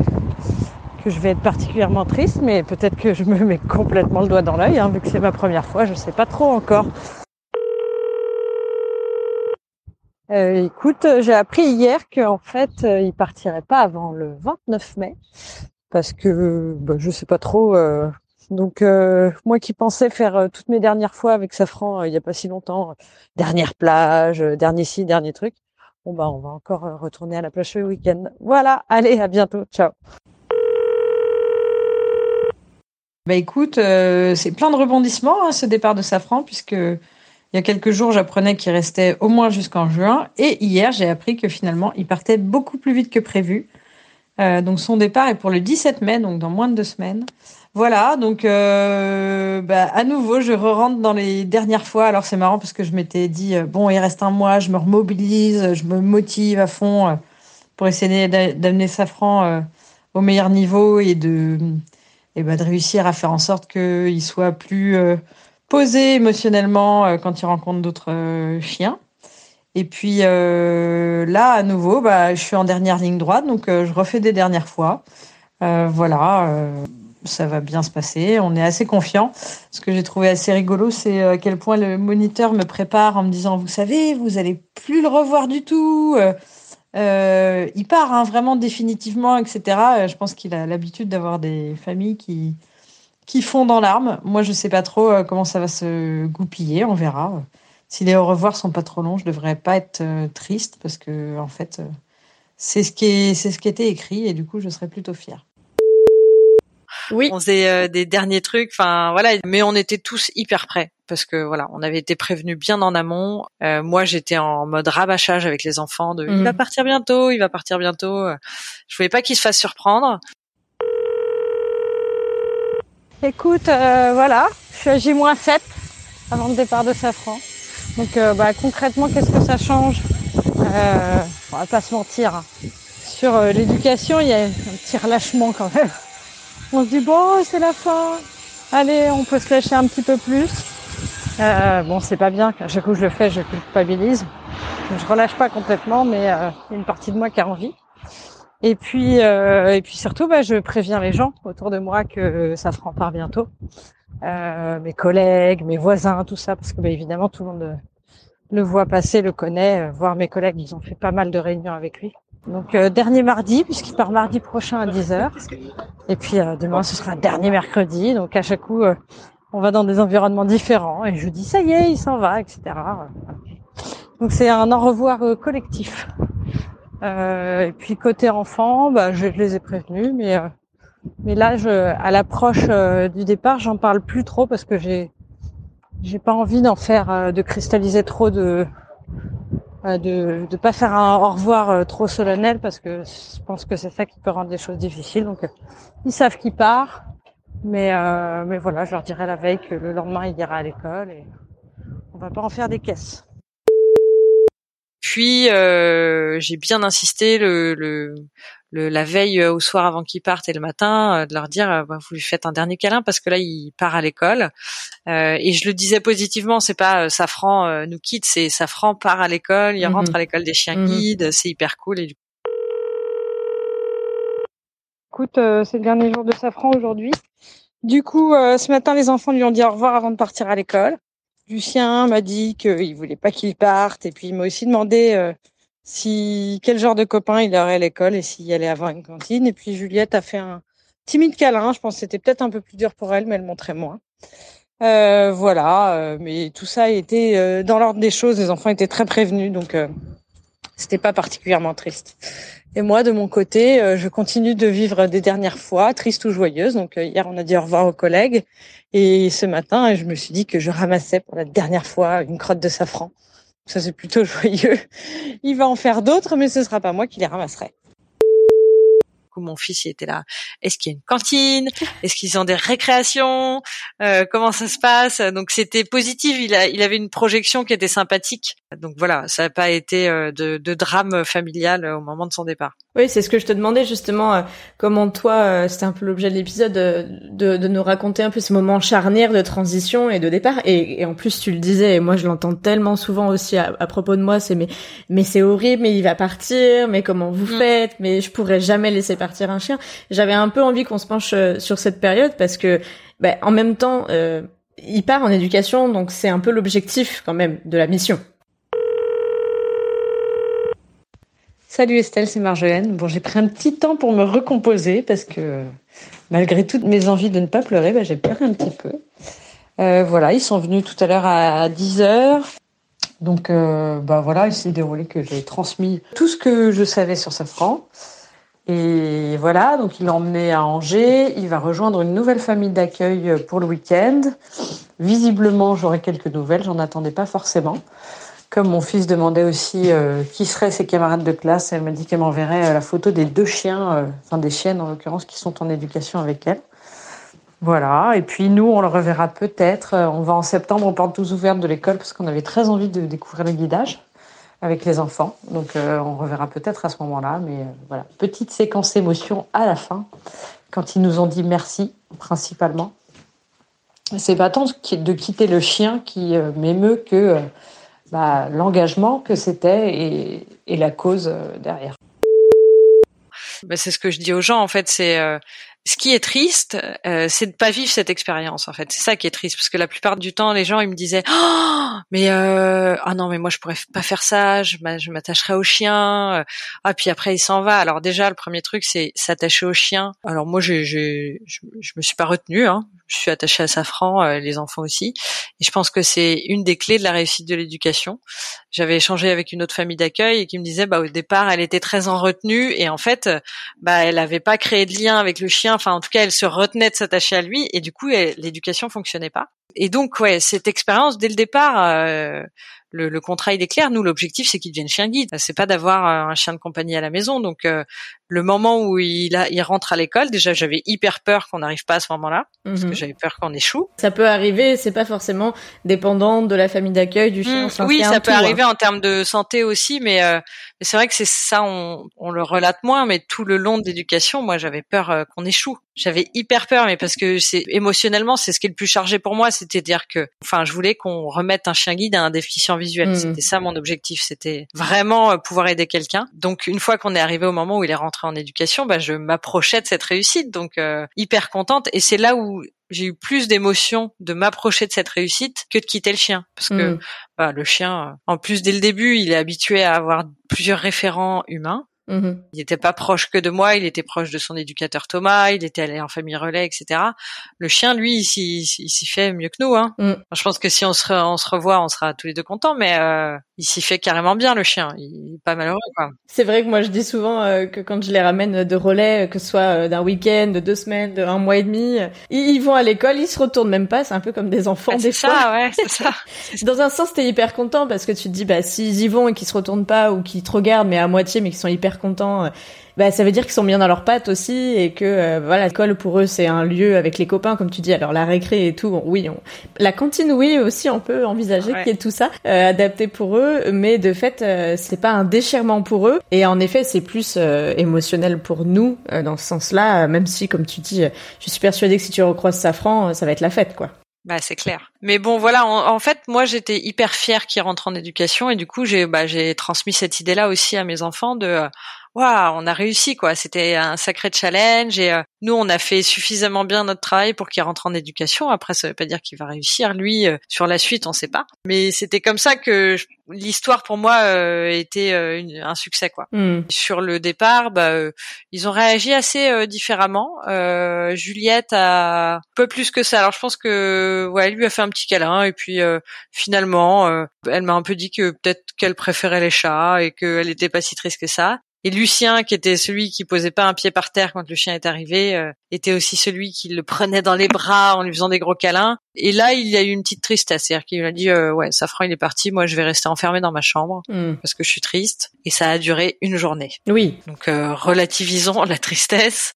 que je vais être particulièrement triste, mais peut-être que je me mets complètement le doigt dans l'œil, hein, vu que c'est ma première fois, je sais pas trop encore. Euh, écoute, euh, j'ai appris hier qu'en fait, euh, il partirait pas avant le 29 mai, parce que bah, je sais pas trop. donc moi qui pensais faire toutes mes dernières fois avec Safran il y a pas si longtemps, dernière plage, dernier ci, dernier truc. Bah on va encore retourner à la plage ce week-end. Voilà, allez, à bientôt, ciao. Bah écoute, c'est plein de rebondissements hein, ce départ de Safran puisque il y a quelques jours j'apprenais qu'il restait au moins jusqu'en juin et hier j'ai appris que finalement il partait beaucoup plus vite que prévu. Euh, donc son départ est pour le 17 mai, donc dans moins de deux semaines. Voilà, donc euh, bah, à nouveau je re-rentre dans les dernières fois. Alors c'est marrant parce que je m'étais dit euh, bon il reste un mois, je me remobilise, je me motive à fond pour essayer d'a- d'amener Safran au meilleur niveau et ben de réussir à faire en sorte qu'il soit plus posé émotionnellement euh, quand il rencontre d'autres euh, chiens. Et puis euh, là, à nouveau, bah, je suis en dernière ligne droite, donc je refais des dernières fois. Voilà, ça va bien se passer. On est assez confiant. Ce que j'ai trouvé assez rigolo, c'est à quel point le moniteur me prépare en me disant, vous savez, vous allez plus le revoir du tout. Il part hein, vraiment définitivement, etc. Je pense qu'il a l'habitude d'avoir des familles qui qui font dans l'arme. Moi, je sais pas trop euh, comment ça va se goupiller. On verra. Si les au revoir sont pas trop longs, je devrais pas être euh, triste parce que en fait, euh, c'est ce qui est c'est ce qui était écrit et du coup, je serais plutôt fière. Oui. On faisait euh, des derniers trucs. Enfin voilà, mais on était tous hyper prêts parce que voilà, on avait été prévenus bien en amont. Euh, moi, j'étais en mode rabâchage avec les enfants. De. Il va partir bientôt, il va partir bientôt. Je voulais pas qu'il se fasse surprendre. Écoute, euh, voilà, je suis à J-7 avant le départ de Safran. Donc euh, bah, concrètement, qu'est-ce que ça change euh, On va pas se mentir. hein. Sur euh, l'éducation, il y a un petit relâchement quand même. On se dit bon, c'est la fin. Allez, on peut se lâcher un petit peu plus. Euh, bon, c'est pas bien. À chaque coup que je le fais, je culpabilise. Je relâche pas complètement, mais il y a une partie de moi qui a envie. Et puis, euh, et puis surtout, bah, je préviens les gens autour de moi que ça fera part bientôt. Euh, mes collègues, mes voisins, tout ça, parce que bah, évidemment tout le monde euh, le voit passer, le connaît. euh, Voir mes collègues, ils ont fait pas mal de réunions avec lui. Donc euh, dernier mardi, puisqu'il part mardi prochain à 10h. Et puis euh, demain, ce sera dernier mercredi. Donc à chaque coup, on va dans des environnements différents. Et je dis, ça y est, il s'en va, etc. Donc c'est un au revoir collectif. Euh, et puis côté enfant, bah, je les ai prévenus, mais euh, mais là, je, à l'approche euh, du départ, j'en parle plus trop parce que j'ai j'ai pas envie d'en faire, de cristalliser trop de de de pas faire un au revoir trop solennel parce que je pense que c'est ça qui peut rendre les choses difficiles. Donc ils savent qu'il part, mais euh, mais voilà, je leur dirai la veille que le lendemain il ira à l'école et on va pas en faire des caisses. Puis euh, j'ai bien insisté le, le, le- la veille euh, au soir avant qu'il parte et le matin euh, de leur dire euh, bah, vous lui faites un dernier câlin parce que là il part à l'école Euh, et je le disais positivement c'est pas euh, Safran euh, nous quitte c'est Safran part à l'école il Mhm. rentre à l'école des chiens Mhm. guides c'est hyper cool et du Écoute, euh, c'est le dernier jour de Safran aujourd'hui. Du coup, euh, ce matin, les enfants lui ont dit au revoir avant de partir à l'école. Lucien m'a dit qu'il voulait pas qu'il parte, et puis il m'a aussi demandé euh, si quel genre de copain il aurait à l'école et s'il allait avoir une cantine. Et puis Juliette a fait un timide câlin. Je pense que c'était peut-être un peu plus dur pour elle, mais elle montrait moins. Euh, voilà, euh, mais tout ça euh, dans l'ordre des choses. Les enfants étaient très prévenus, donc c'était pas particulièrement triste. Et moi, de mon côté, je continue de vivre des dernières fois, triste ou joyeuse. Donc hier, on a dit au revoir aux collègues, et ce matin, je me suis dit que je ramassais pour la dernière fois une crotte de safran. Ça, c'est plutôt joyeux. Il va en faire d'autres, mais ce sera pas moi qui les ramasserai mon fils il était là. Est-ce qu'il y a une cantine? Est-ce qu'ils ont des récréations? Euh, Comment ça se passe? Donc c'était positif. Il avait une projection qui était sympathique. Donc voilà, ça n'a pas été euh, de, de, drame familial au moment de son départ. Oui, c'est ce que je te demandais justement. Euh, comment toi, c'était un peu l'objet de l'épisode, de, de, nous raconter un peu ce moment charnière de transition et de départ. Et, en plus, tu le disais, et moi je l'entends tellement souvent aussi à, propos de moi, c'est mais mais c'est horrible, mais il va partir, mais comment vous mm. faites? Mais je pourrais jamais laisser partir un chien. J'avais un peu envie qu'on se penche euh, sur cette période parce que, bah, en même temps, euh, il part en éducation, donc c'est un peu l'objectif quand même de la mission. Salut Estelle, c'est Marjolaine. Bon, j'ai pris un petit temps pour me recomposer parce que malgré toutes mes envies de ne pas pleurer, bah, j'ai pleuré un petit peu. Euh, voilà, ils sont venus tout à l'heure à 10 heures. Donc, bah voilà, il s'est déroulé que j'ai transmis tout ce que je savais sur Safran. Et voilà, donc il l'a emmené à Angers. Il va rejoindre une nouvelle famille d'accueil pour le week-end. Visiblement, j'aurai quelques nouvelles. J'en attendais pas forcément. Comme mon fils demandait aussi euh, qui seraient ses camarades de classe, elle m'a dit qu'elle m'enverrait euh, la photo des deux chiens, euh, enfin des chiennes en l'occurrence, qui sont en éducation avec elle. Voilà. Et puis nous, on le reverra peut-être. On va en septembre aux portes tous ouvertes de l'école parce qu'on avait très envie de découvrir le guidage avec les enfants. Donc on reverra peut-être à ce moment-là, mais voilà, petite séquence émotion à la fin, quand ils nous ont dit merci, principalement. C'est pas tant de quitter le chien qui m'émeut que bah, l'engagement que c'était et, et, la cause derrière. Bah, c'est ce que je dis aux gens en fait, c'est ce qui est triste, euh, c'est de pas vivre cette expérience en fait. C'est ça qui est triste parce que la plupart du temps, les gens ils me disaient oh, mais euh, ah non mais moi je pourrais pas faire ça, je m'attacherai au chien. Ah puis après il s'en va. Alors déjà le premier truc c'est s'attacher au chien. Alors moi je je je, me suis pas retenue. Hein. Je suis attachée à Safran, euh, les enfants aussi. Et je pense que c'est une des clés de la réussite de l'éducation. J'avais échangé avec une autre famille d'accueil et qui me disait bah au départ elle était très en retenue et en fait bah elle avait pas créé de lien avec le chien Enfin, en tout cas, elle se retenait de s'attacher à lui et du coup, l'éducation fonctionnait pas. Et donc, ouais, cette expérience dès le départ, euh, le, le, contrat il est clair. Nous, l'objectif c'est qu'il devienne chien guide. C'est pas d'avoir un chien de compagnie à la maison. Donc, euh, le moment où il, a, il rentre à l'école, déjà j'avais hyper peur qu'on n'arrive pas à ce moment-là, parce que mhm. j'avais peur qu'on échoue. Ça peut arriver, c'est pas forcément dépendant de la famille d'accueil du chien. Mmh, oui, ça peut arriver en termes de santé aussi, mais, euh, mais c'est vrai que c'est ça, on, on, le relate moins, mais tout le long de l'éducation, moi j'avais peur euh, qu'on échoue. J'avais hyper peur, mais parce que c'est émotionnellement, c'est ce qui est le plus chargé pour moi, c'était dire que, enfin, je voulais qu'on remette un chien guide à un déficient visuel. Mmh. C'était ça mon objectif, c'était vraiment euh, pouvoir aider quelqu'un. Donc une fois qu'on est arrivé au moment où il est rentré en éducation, bah, je m'approchais de cette réussite, donc euh, hyper contente. Et c'est là où j'ai eu plus d'émotion de m'approcher de cette réussite que de quitter le chien, parce que mm. bah, le chien, en plus dès le début, il est habitué à avoir plusieurs référents humains. Mm-hmm. Il n'était pas proche que de moi, il était proche de son éducateur Thomas, il était allé en famille relais, etc. Le chien, lui, il s'y fait mieux que nous. Hein. Mm. je pense que si on se, on se revoit, on sera tous les deux contents, mais euh, il s'y fait carrément bien le chien. Il est pas malheureux. C'est vrai que moi je dis souvent euh, que quand je les ramène de relais, euh, que ce soit euh, d'un week-end, de deux semaines, de un mois et demi, ils, vont à l'école, ils se retournent même pas. C'est un peu comme des enfants ah, des fois. Ça, ouais, c'est ça. Dans un sens, t'es hyper content parce que tu te dis bah s'ils y vont et qu'ils se retournent pas ou qu'ils te regardent mais à moitié mais qu'ils sont hyper contents bah ça veut dire qu'ils sont bien dans leurs pattes aussi et que euh, voilà l'école pour eux c'est un lieu avec les copains comme tu dis alors la récré et tout oui on... la cantine oui aussi on peut envisager qu'il y ait tout ça euh, adapté pour eux mais de fait euh, c'est pas un déchirement pour eux et en effet c'est plus euh, émotionnel pour nous dans ce sens-là même si comme tu dis je suis persuadée que si tu recroises Safran ça va être la fête quoi bah c'est clair. Mais bon voilà, en, fait moi j'étais hyper fière qu'il rentre en éducation et du coup j'ai bah j'ai transmis cette idée là aussi à mes enfants de waouh, on a réussi quoi. C'était un sacré challenge et nous on a fait suffisamment bien notre travail pour qu'il rentre en éducation. Après ça veut pas dire qu'il va réussir lui sur la suite, on sait pas. Mais c'était comme ça que l'histoire pour moi euh, était un succès quoi. Hmm. Sur le départ, bah, ils ont réagi assez différemment. Juliette a un peu plus que ça. Alors je pense que ouais, elle lui a fait un petit câlin et puis finalement, elle m'a un peu dit que peut-être qu'elle préférait les chats et qu'elle était pas si triste que ça. Et Lucien, qui était celui qui posait pas un pied par terre quand le chien est arrivé, euh, était aussi celui qui le prenait dans les bras en lui faisant des gros câlins. Et là, il y a eu une petite tristesse, c'est-à-dire qu'il a dit euh, ouais, Safran il est parti, moi je vais rester enfermé dans ma chambre Hmm. parce que je suis triste. Et ça a duré une journée. Oui. Donc euh, relativisons la tristesse.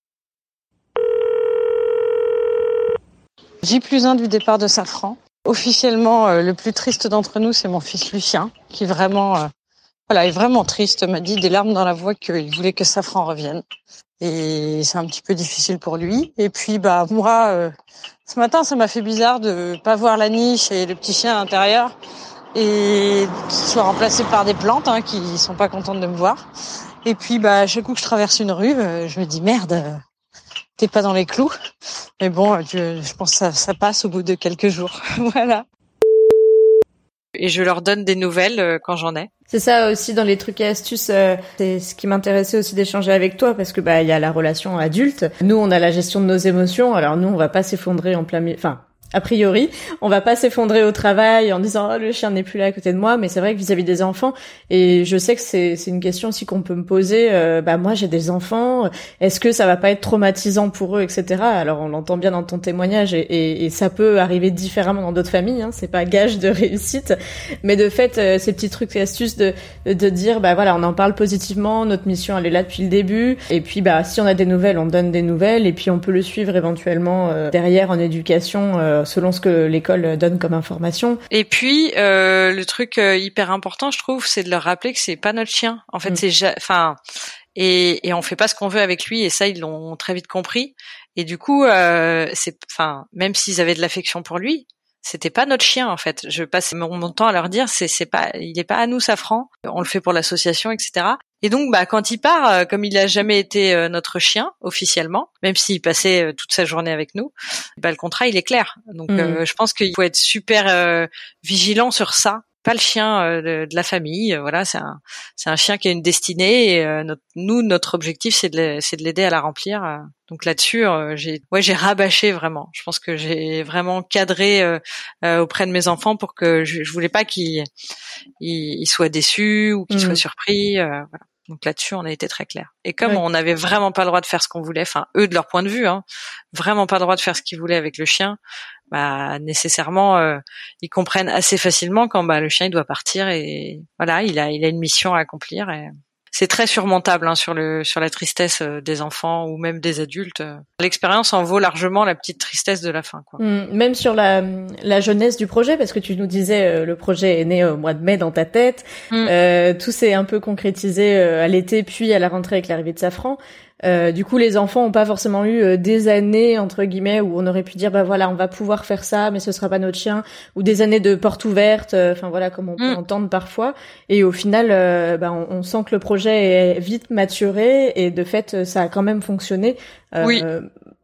J plus un du départ de Safran. Officiellement, euh, le plus triste d'entre nous, c'est mon fils Lucien, qui vraiment, euh, voilà, est vraiment triste. M'a dit des larmes dans la voix qu'il voulait que Safran revienne. Et c'est un petit peu difficile pour lui. Et puis, bah moi, euh, ce matin, ça m'a fait bizarre de pas voir la niche et le petit chien à l'intérieur et qu'il soit remplacé par des plantes hein, qui sont pas contentes de me voir. Et puis, bah, chaque coup que je traverse une rue, euh, je me dis merde, euh, t'es pas dans les clous. Mais bon, euh, je, je pense que ça, ça passe au bout de quelques jours. voilà. Et je leur donne des nouvelles euh, quand j'en ai. C'est ça aussi dans les trucs et astuces. euh, c'est ce qui m'intéressait aussi d'échanger avec toi parce que bah il y a la relation adulte. Nous on a la gestion de nos émotions. Alors nous on va pas s'effondrer en plein milieu. Enfin. A priori, on va pas s'effondrer au travail en disant oh, le chien n'est plus là à côté de moi, mais c'est vrai que vis-à-vis des enfants, et je sais que c'est une question aussi qu'on peut me poser. euh, bah moi j'ai des enfants, est-ce que ça va pas être traumatisant pour eux, etc. Alors on l'entend bien dans ton témoignage, et, et, et ça peut arriver différemment dans d'autres familles. Hein, c'est pas gage de réussite, mais de fait euh, ces petits trucs et astuces de de dire bah voilà on en parle positivement, notre mission elle est là depuis le début, et puis bah si on a des nouvelles on donne des nouvelles, et puis on peut le suivre éventuellement euh, derrière en éducation euh, selon ce que l'école donne comme information. Et puis euh, le truc euh, hyper important, je trouve, c'est de leur rappeler que c'est pas notre chien. En fait, Mm. c'est enfin et, et on fait pas ce qu'on veut avec lui. Et ça, ils l'ont très vite compris. Et du coup, euh, c'est enfin même s'ils avaient de l'affection pour lui, c'était pas notre chien en fait. Je passe mon, mon temps à leur dire c'est c'est pas il est pas à nous Safran. On le fait pour l'association, etc. Et donc bah quand il part, euh, comme il a jamais été euh, notre chien officiellement, même s'il passait euh, toute sa journée avec nous, bah le contrat il est clair. Donc euh, je pense qu'il faut être super euh, vigilant sur ça. Pas le chien euh, de, de la famille, voilà, c'est un c'est un chien qui a une destinée et notre- nous notre objectif c'est de c'est de l'aider à la remplir. Donc là-dessus, euh, j'ai ouais j'ai rabâché vraiment. Je pense que j'ai vraiment cadré euh, euh, auprès de mes enfants pour que je, je voulais pas qu'ils ils, ils soient déçus ou qu'ils soient surpris. euh, voilà. Donc là-dessus, on a été très clair. Et comme on n'avait vraiment pas le droit de faire ce qu'on voulait, enfin eux de leur point de vue, hein, vraiment pas le droit de faire ce qu'ils voulaient avec le chien, bah nécessairement euh, ils comprennent assez facilement quand bah le chien il doit partir et voilà il a il a une mission à accomplir et c'est très surmontable hein, sur le sur la tristesse euh, des enfants ou même des adultes. euh. L'expérience en vaut largement la petite tristesse de la fin. Quoi. Mm, Même sur la, la jeunesse du projet, parce que tu nous disais euh, le projet est né au mois de mai dans ta tête, Mm. euh, tout s'est un peu concrétisé euh, à l'été puis à la rentrée avec l'arrivée de Safran. Euh, du coup, les enfants ont pas forcément eu euh, des années entre guillemets où on aurait pu dire bah voilà on va pouvoir faire ça, mais ce sera pas notre chien, ou des années de porte ouverte, euh, enfin voilà comme on peut Mm. entendre parfois. Et au final, euh, bah, on, on sent que le projet est vite maturé et de fait ça a quand même fonctionné. euh, Oui.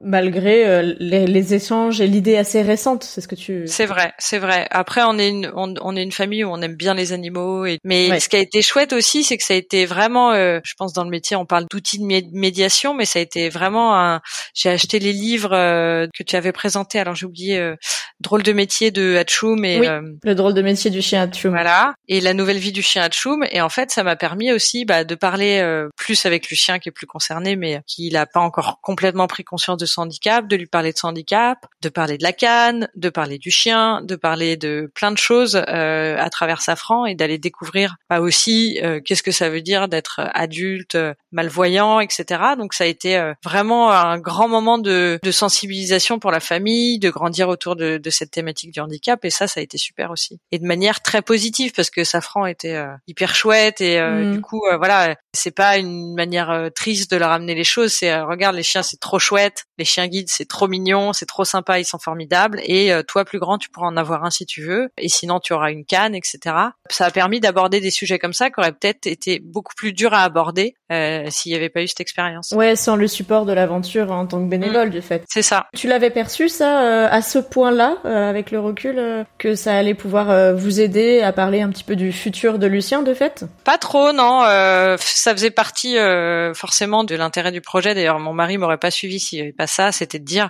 Malgré euh, les, les échanges et l'idée assez récente, c'est ce que tu. C'est vrai, c'est vrai. Après, on est une, on, on est une famille où on aime bien les animaux. Et, mais Ouais. ce qui a été chouette aussi, c'est que ça a été vraiment, euh, je pense dans le métier, on parle d'outils de mé- médiation, mais ça a été vraiment un. J'ai acheté les livres euh, que tu avais présentés. Alors j'ai oublié euh, drôle de métier de Hatchoum et Oui. euh, Le drôle de métier du chien à Tchoum. voilà, et la nouvelle vie du chien Hatchoum. Et en fait, ça m'a permis aussi bah, de parler euh, plus avec Lucien qui est plus concerné, mais qui n'a pas encore complètement pris conscience de handicap, de lui parler de son handicap, de parler de la canne, de parler du chien, de parler de plein de choses euh, à travers Safran et d'aller découvrir bah, aussi euh, qu'est-ce que ça veut dire d'être adulte, euh, malvoyant, etc. Donc ça a été euh, vraiment un grand moment de, de sensibilisation pour la famille, de grandir autour de, de cette thématique du handicap et ça, ça a été super aussi. Et de manière très positive parce que Safran était euh, hyper chouette et euh, Mm. du coup, euh, voilà, c'est pas une manière euh, triste de leur amener les choses. C'est euh, regarde les chiens, c'est trop chouette. Les chiens guides c'est trop mignon, c'est trop sympa, ils sont formidables et euh, toi plus grand tu pourras en avoir un si tu veux et sinon tu auras une canne, etc. Ça a permis d'aborder des sujets comme ça qui auraient peut-être été beaucoup plus durs à aborder euh, s'il n'y avait pas eu cette expérience. Ouais, sans le support de l'aventure en tant que bénévole, du fait. C'est ça. Tu l'avais perçu ça euh, à ce point-là, euh, avec le recul, euh, que ça allait pouvoir euh, vous aider à parler un petit peu du futur de Lucien, de fait? Pas trop, non. euh, ça faisait partie euh, forcément de l'intérêt du projet. D'ailleurs, mon mari m'aurait pas suivi s'il n'y avait pas ça. C'était de dire,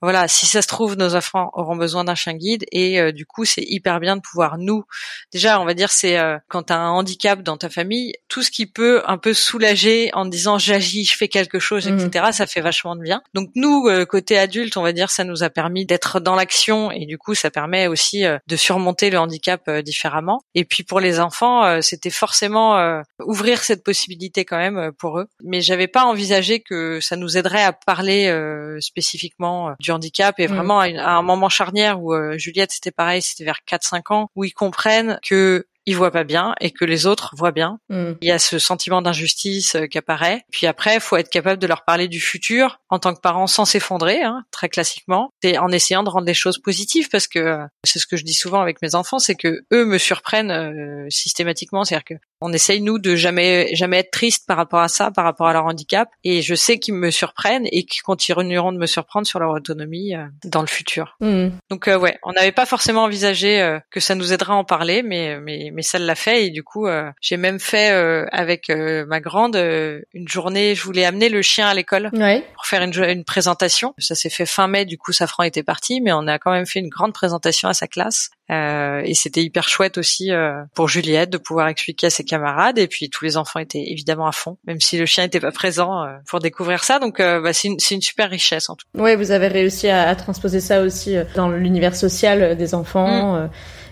voilà, si ça se trouve, nos enfants auront besoin d'un chien guide et euh, du coup, c'est hyper bien de pouvoir nous. Déjà, on va dire, c'est euh, quand tu as un handicap dans ta famille, tout ce qui peut un peu soulager en disant j'agis, je fais quelque chose, etc. Ça fait vachement de bien. Donc nous, euh, côté adulte, on va dire, ça nous a permis d'être dans l'action et du coup, ça permet aussi euh, de surmonter le handicap euh, différemment. Et puis pour les enfants, euh, c'était forcément euh, ouvrir cette possibilité quand même euh, pour eux. Mais j'avais pas envisagé que ça nous aiderait à parler euh, spécifiquement euh, du handicap et Mhm. vraiment à, une- à un moment charnière où euh, Juliette c'était pareil, c'était vers 4-5 ans où ils comprennent que ils voient pas bien et que les autres voient bien. Hmm. Il y a ce sentiment d'injustice euh, qui apparaît. Puis après, il faut être capable de leur parler du futur en tant que parent sans s'effondrer, hein, très classiquement, et en essayant de rendre les choses positives parce que euh, c'est ce que je dis souvent avec mes enfants, c'est que eux me surprennent euh, systématiquement, c'est-à-dire que on essaye nous de jamais jamais être triste par rapport à ça, par rapport à leur handicap, et je sais qu'ils me surprennent et qu'ils continueront de me surprendre sur leur autonomie euh, dans le futur. Hmm. Donc euh, ouais, on n'avait pas forcément envisagé que ça nous aiderait à en parler, mais mais mais ça l'a fait et du coup euh, j'ai même fait euh, avec euh, ma grande euh, une journée. Je voulais amener le chien à l'école Ouais. pour faire une, une présentation. Ça s'est fait fin mai, du coup Safran était parti, mais on a quand même fait une grande présentation à sa classe Euh, et c'était hyper chouette aussi euh, pour Juliette de pouvoir expliquer à ses camarades et puis tous les enfants étaient évidemment à fond, même si le chien était pas présent euh, pour découvrir ça. Donc euh, bah, c'est une, c'est une super richesse en tout. Ouais, vous avez réussi à, à transposer ça aussi euh, dans l'univers social des enfants. euh,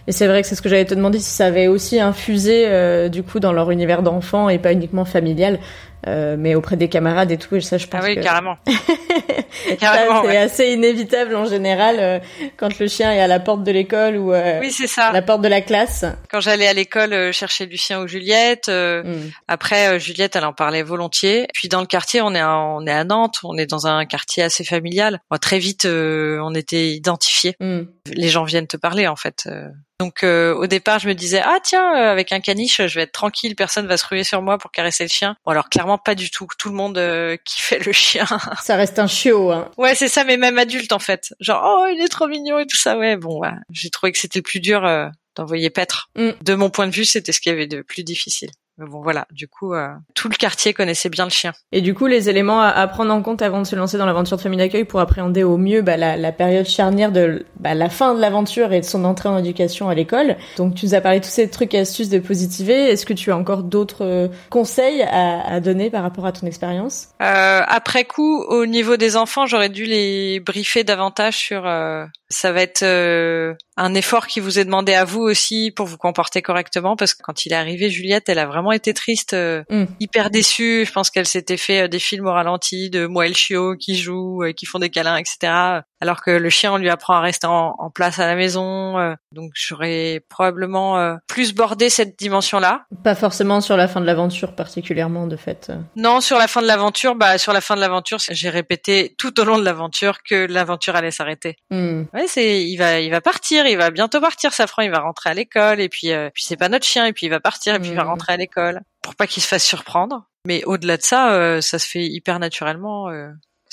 Et c'est vrai que c'est ce que j'allais te demander si ça avait aussi infusé euh, du coup dans leur univers d'enfants et pas uniquement familial, euh, mais auprès des camarades et tout. Et ça, je pense Ah oui, que carrément. carrément, c'est ouais. assez inévitable en général euh, quand le chien est à la porte de l'école ou euh, Oui, c'est à ça. la porte de la classe. Quand j'allais à l'école euh, chercher Lucien ou Juliette, euh, Mm. après Juliette, elle en parlait volontiers. Puis dans le quartier, on est à, on est à Nantes, on est dans un quartier assez familial. Bon, très vite, euh, on était identifiés. Mm. Les gens viennent te parler en fait. euh. Donc euh, au départ, je me disais ah tiens, euh, avec un caniche, je vais être tranquille, personne va se ruer sur moi pour caresser le chien. Bon alors clairement pas du tout. Tout le monde euh, kiffait le chien. Ça reste un chiot. Hein. ouais, c'est ça, mais même adulte en fait. Genre oh il est trop mignon et tout ça. Ouais bon, ouais. j'ai trouvé que c'était le plus dur euh, d'envoyer paître. Mm. De mon point de vue, c'était ce qu'il y avait de plus difficile. Mais bon voilà, du coup, euh, tout le quartier connaissait bien le chien. Et du coup, les éléments à, à prendre en compte avant de se lancer dans l'aventure de famille d'accueil pour appréhender au mieux bah, la, la période charnière de bah, la fin de l'aventure et de son entrée en éducation à l'école. Donc, tu nous as parlé de tous ces trucs et astuces de positiver. Est-ce que tu as encore d'autres euh, conseils à, à donner par rapport à ton expérience? Euh, après coup, au niveau des enfants, j'aurais dû les briefer davantage sur. euh, ça va être euh, un effort qui vous est demandé à vous aussi pour vous comporter correctement, parce que quand il est arrivé, Juliette, elle a vraiment été triste, euh, Mm. hyper déçue. Je pense qu'elle s'était fait euh, des films au ralenti de le chiot qui jouent, euh, qui font des câlins, etc. Alors que le chien, on lui apprend à rester en, en place à la maison. euh, donc j'aurais probablement euh, plus bordé cette dimension-là. Pas forcément sur la fin de l'aventure particulièrement, de fait. Non, sur la fin de l'aventure, bah sur la fin de l'aventure, j'ai répété tout au long de l'aventure que l'aventure allait s'arrêter. Hmm. Ouais, c'est il va il va partir, il va bientôt partir Safran, il va rentrer à l'école et puis euh, puis c'est pas notre chien et puis il va partir et puis il va Mhm. rentrer à l'école pour pas qu'il se fasse surprendre. Mais au-delà de ça, euh, ça se fait hyper naturellement euh,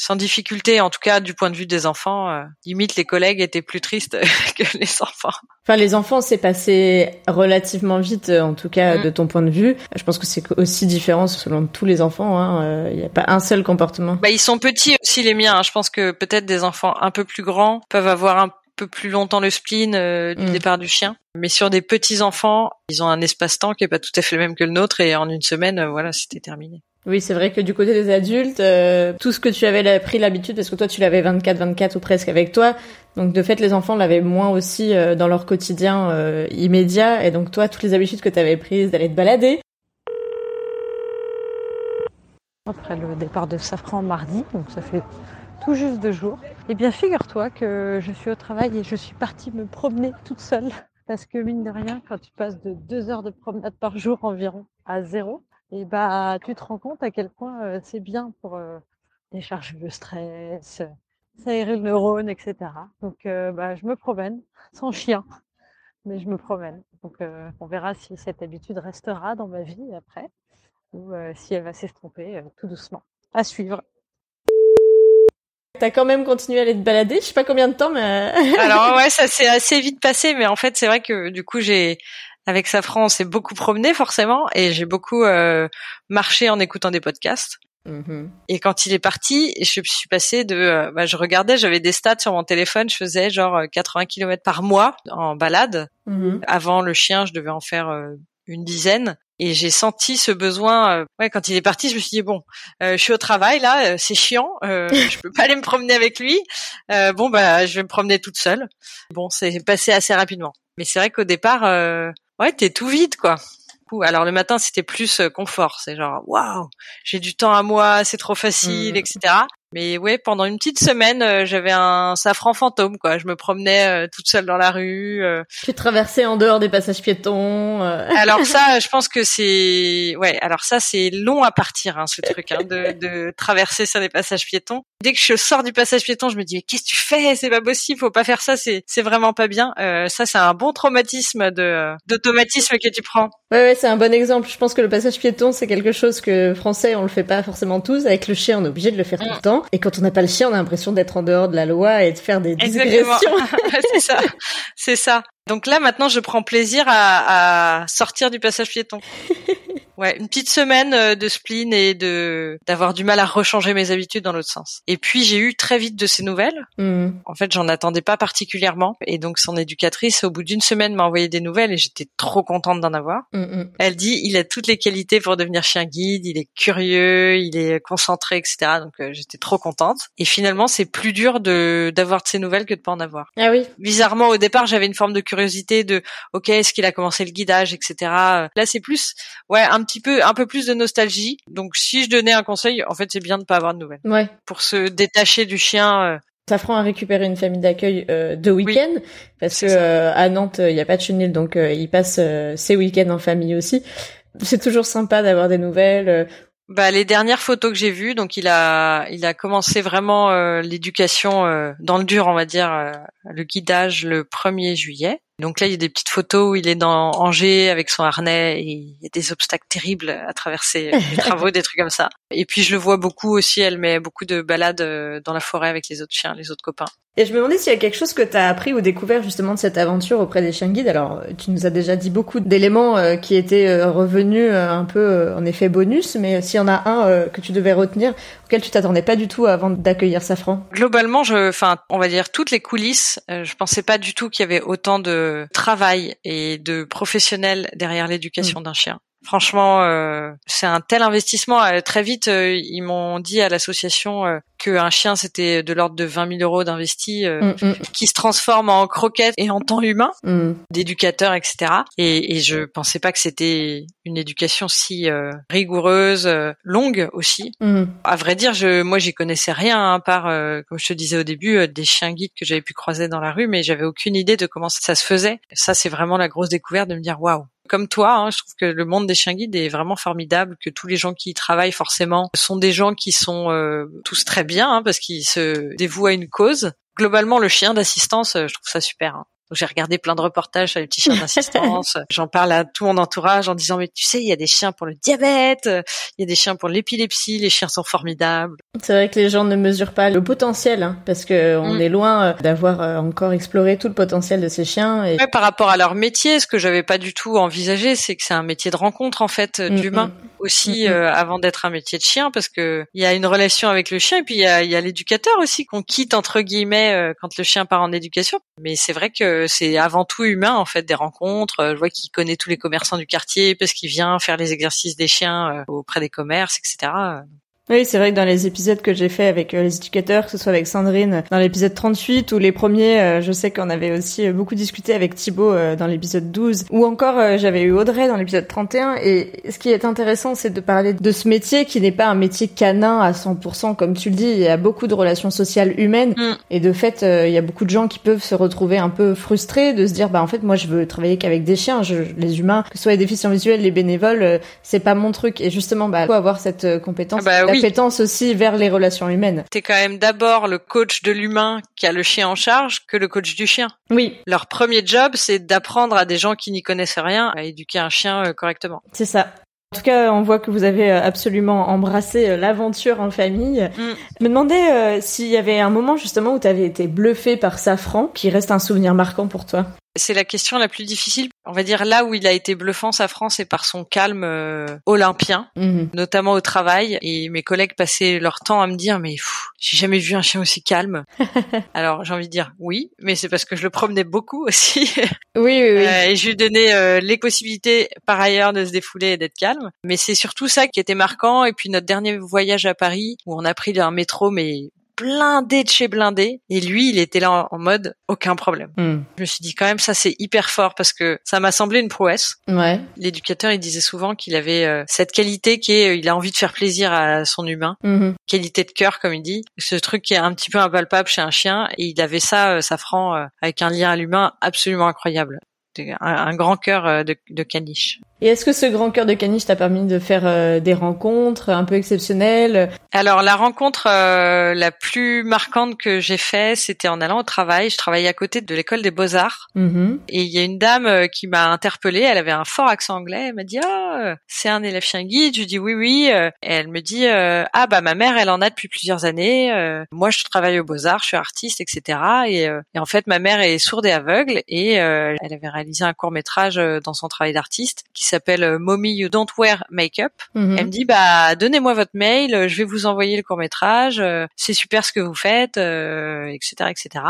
sans difficulté en tout cas du point de vue des enfants, euh, limite les collègues étaient plus tristes que les enfants. Enfin, les enfants, c'est passé relativement vite, euh, en tout cas Mm. de ton point de vue. Je pense que c'est aussi différent selon tous les enfants. hein. Euh, Il n'y a pas un seul comportement. Bah ils sont petits aussi les miens, hein. je pense que peut-être des enfants un peu plus grands peuvent avoir un peu plus longtemps le spleen euh, du Mm. départ du chien. Mais sur des petits enfants, ils ont un espace-temps qui est pas tout à fait le même que le nôtre et en une semaine, euh, voilà, c'était terminé. Oui, c'est vrai que du côté des adultes, euh, tout ce que tu avais pris l'habitude, parce que toi tu l'avais 24-24 ou presque avec toi, donc de fait les enfants l'avaient moins aussi euh, dans leur quotidien euh, immédiat, et donc toi toutes les habitudes que tu avais prises d'aller te balader, après le départ de Safran mardi, donc ça fait tout juste deux jours. Eh bien, figure-toi que je suis au travail et je suis partie me promener toute seule. Parce que mine de rien, quand tu passes de deux heures de promenade par jour environ à zéro, et bah tu te rends compte à quel point euh, c'est bien pour euh, décharger le stress, s'aérer le neurone, etc. Donc, bah, je me promène sans chien, mais je me promène. Donc, on verra si cette habitude restera dans ma vie après ou si elle va s'estomper tout doucement. À suivre. T'as quand même continué à aller te balader, je sais pas combien de temps, mais. Alors ouais, ça s'est assez vite passé, mais en fait c'est vrai que du coup j'ai avec Safran on s'est beaucoup promené forcément et j'ai beaucoup euh, marché en écoutant des podcasts. Mm-hmm. Et quand il est parti, je suis passée de, euh, bah, je regardais, j'avais des stats sur mon téléphone, je faisais genre 80 km par mois en balade. Mm-hmm. Avant le chien, je devais en faire euh, une dizaine. Et j'ai senti ce besoin. Euh, ouais, quand il est parti, je me suis dit bon, euh, je suis au travail là, euh, c'est chiant, je peux pas aller me promener avec lui. bon bah, je vais me promener toute seule. Bon, c'est passé assez rapidement. Mais c'est vrai qu'au départ, ouais, t'es tout vide quoi. Alors le matin, c'était plus confort. C'est genre waouh, j'ai du temps à moi, c'est trop facile, mmh. etc. Mais ouais, pendant une petite semaine, euh, j'avais un safran fantôme, quoi. Je me promenais euh, toute seule dans la rue. Euh. Tu traversais en dehors des passages piétons. Alors ça, je pense que c'est, ouais. Alors ça, c'est long à partir, hein, ce truc, hein, de, de traverser sur des passages piétons. Dès que je sors du passage piéton, je me dis mais qu'est-ce que tu fais? C'est pas possible, faut pas faire ça. C'est, c'est vraiment pas bien. ça, c'est un bon traumatisme de d'automatisme que tu prends. Ouais, ouais, c'est un bon exemple. Je pense que le passage piéton, c'est quelque chose que français, on le fait pas forcément tous. Avec le chien, on est obligé de le faire tout le mm. Et quand on n'a pas le chien, on a l'impression d'être en dehors de la loi et de faire des digressions. c'est ça, c'est ça. Donc là, maintenant, je prends plaisir à, à sortir du passage piéton. Ouais, une petite semaine euh, de spleen et de d'avoir du mal à rechanger mes habitudes dans l'autre sens. Et puis j'ai eu très vite de ces nouvelles. Mmh. En fait, j'en attendais pas particulièrement. Et donc son éducatrice, au bout d'une semaine, m'a envoyé des nouvelles et j'étais trop contente d'en avoir. Mmh, mmh. Elle dit, il a toutes les qualités pour devenir chien guide. Il est curieux, il est concentré, etc. Donc euh, j'étais trop contente. Et finalement, c'est plus dur de d'avoir de ces nouvelles que de pas en avoir. Ah oui. Bizarrement, au départ, j'avais une forme de curiosité de, ok, est-ce qu'il a commencé le guidage, etc. Là, c'est plus, ouais, un petit peu, un peu plus de nostalgie. Donc, si je donnais un conseil, en fait, c'est bien de pas avoir de nouvelles. Ouais. Pour se détacher du chien. Euh... Safran a récupéré une famille d'accueil euh, de week-end parce que euh, à Nantes il n'y a pas de chenil donc euh, il passe ses week-ends en famille aussi. C'est toujours sympa d'avoir des nouvelles. Bah, les dernières photos que j'ai vues, donc il a il a commencé vraiment l'éducation dans le dur, on va dire, le guidage le 1er juillet. Donc là, il y a des petites photos où il est dans Angers avec son harnais et il y a des obstacles terribles à traverser, des travaux, des trucs comme ça. Et puis je le vois beaucoup aussi, elle met beaucoup de balades euh, dans la forêt avec les autres chiens, les autres copains. Et je me demandais s'il y a quelque chose que tu as appris ou découvert justement de cette aventure auprès des chiens guides. Alors, tu nous as déjà dit beaucoup d'éléments euh, qui étaient euh, revenus un peu en effet bonus, mais s'il y en a un que tu devais retenir, auquel tu t'attendais pas du tout avant d'accueillir Safran Globalement, je, enfin, on va dire toutes les coulisses. je pensais pas du tout qu'il y avait autant de travail et de professionnels derrière l'éducation mm. d'un chien. Franchement, euh, c'est un tel investissement. Euh, très vite, euh, ils m'ont dit à l'association qu'un chien c'était de l'ordre de 20 000 euros d'investi, mm, mm. qui se transforme en croquette et en temps humain, d'éducateur, etc. Et, et je pensais pas que c'était une éducation si rigoureuse, longue aussi. À vrai dire, je, moi, j'y connaissais rien, à part, comme je te disais au début, des chiens guides que j'avais pu croiser dans la rue, mais j'avais aucune idée de comment ça se faisait. Ça, c'est vraiment la grosse découverte de me dire waouh comme toi, hein, je trouve que le monde des chiens guides est vraiment formidable, que tous les gens qui y travaillent forcément sont des gens qui sont euh, tous très bien, hein, parce qu'ils se dévouent à une cause. Globalement, le chien d'assistance, euh, je trouve ça super. Hein j'ai regardé plein de reportages sur les petits chiens d'assistance. J'en parle à tout mon entourage en disant mais tu sais il y a des chiens pour le diabète, il y a des chiens pour l'épilepsie, les chiens sont formidables. C'est vrai que les gens ne mesurent pas le potentiel hein, parce que on mm. est loin euh, d'avoir euh, encore exploré tout le potentiel de ces chiens. Et... par rapport à leur métier, ce que j'avais pas du tout envisagé, c'est que c'est un métier de rencontre en fait euh, mm, d'humain mm. aussi avant d'être un métier de chien parce que il y a une relation avec le chien et puis il y a, y a l'éducateur aussi qu'on quitte entre guillemets quand le chien part en éducation. Mais c'est vrai que c'est avant tout humain en fait des rencontres. Euh, je vois qu'il connaît tous les commerçants du quartier parce qu'il vient faire les exercices des chiens euh, auprès des commerces, etc. Oui, c'est vrai que dans les épisodes que j'ai fait avec euh, les éducateurs, que ce soit avec Sandrine dans l'épisode 38 ou les premiers, euh, je sais qu'on avait aussi euh, beaucoup discuté avec Thibaut dans l'épisode 12 ou encore j'avais eu Audrey dans l'épisode 31 et ce qui est intéressant c'est de parler de ce métier qui n'est pas un métier canin à 100% comme tu le dis, il y a beaucoup de relations sociales humaines. Mm. et de fait il y a beaucoup de gens qui peuvent se retrouver un peu frustrés de se dire bah en fait moi je veux travailler qu'avec des chiens, je, les humains, que ce soit les déficients visuels, les bénévoles, c'est pas mon truc. Et justement bah faut avoir cette compétence. Ah bah Oui. appétence aussi vers les relations humaines. T'es quand même d'abord le coach de l'humain qui a le chien en charge que le coach du chien. Oui, Leur premier job, c'est d'apprendre à des gens qui n'y connaissent rien à éduquer un chien euh, correctement. c'est ça. En tout cas, on voit que vous avez euh, absolument embrassé euh, l'aventure en famille. Mm. Je me demandais euh, s'il y avait un moment justement où tu avais été bluffé par Safran, qui reste un souvenir marquant pour toi. C'est la question la plus difficile. On va dire là où il a été bluffant, Safran, c'est par son calme euh, olympien, Mhm. notamment au travail. Et mes collègues passaient leur temps à me dire, mais j'ai jamais vu un chien aussi calme. Alors j'ai envie de dire oui, mais c'est parce que je le promenais beaucoup aussi. Oui, oui, oui. Euh, et je lui donnais euh, les possibilités par ailleurs de se défouler et d'être calme. Mais c'est surtout ça qui était marquant. Et puis notre dernier voyage à Paris, où on a pris un métro, mais blindé de chez blindé. Et lui, il était là en, mode aucun problème. Mhm. Je me suis dit quand même ça c'est hyper fort parce que ça m'a semblé une prouesse. Ouais. L'éducateur il disait souvent qu'il avait euh, cette qualité qui est euh, il a envie de faire plaisir à son humain, Mhm. qualité de cœur comme il dit, ce truc qui est un petit peu impalpable chez un chien et il avait ça euh, Safran euh, avec un lien à l'humain absolument incroyable. Un, un grand cœur euh, de, de caniche. Et est-ce que ce grand cœur de caniche t'a permis de faire euh, des rencontres un peu exceptionnelles? Alors la rencontre euh, la plus marquante que j'ai fait, c'était en allant au travail. Je travaillais à côté de l'école des beaux-arts. Mhm. Et il y a une dame qui m'a interpellée, elle avait un fort accent anglais, elle m'a dit ah euh, c'est un élève chien guide, je lui dis oui oui, et elle me dit ah bah ma mère elle en a depuis plusieurs années, moi je travaille aux beaux arts, je suis artiste etc et, et en fait ma mère est sourde et aveugle. Et euh, elle avait réalisé un court métrage dans son travail d'artiste qui s'appelle euh, Mommy You Don't Wear Makeup Mhm. elle me dit bah donnez-moi votre mail, euh, je vais vous envoyer le court métrage, c'est super ce que vous faites, euh, etc etc.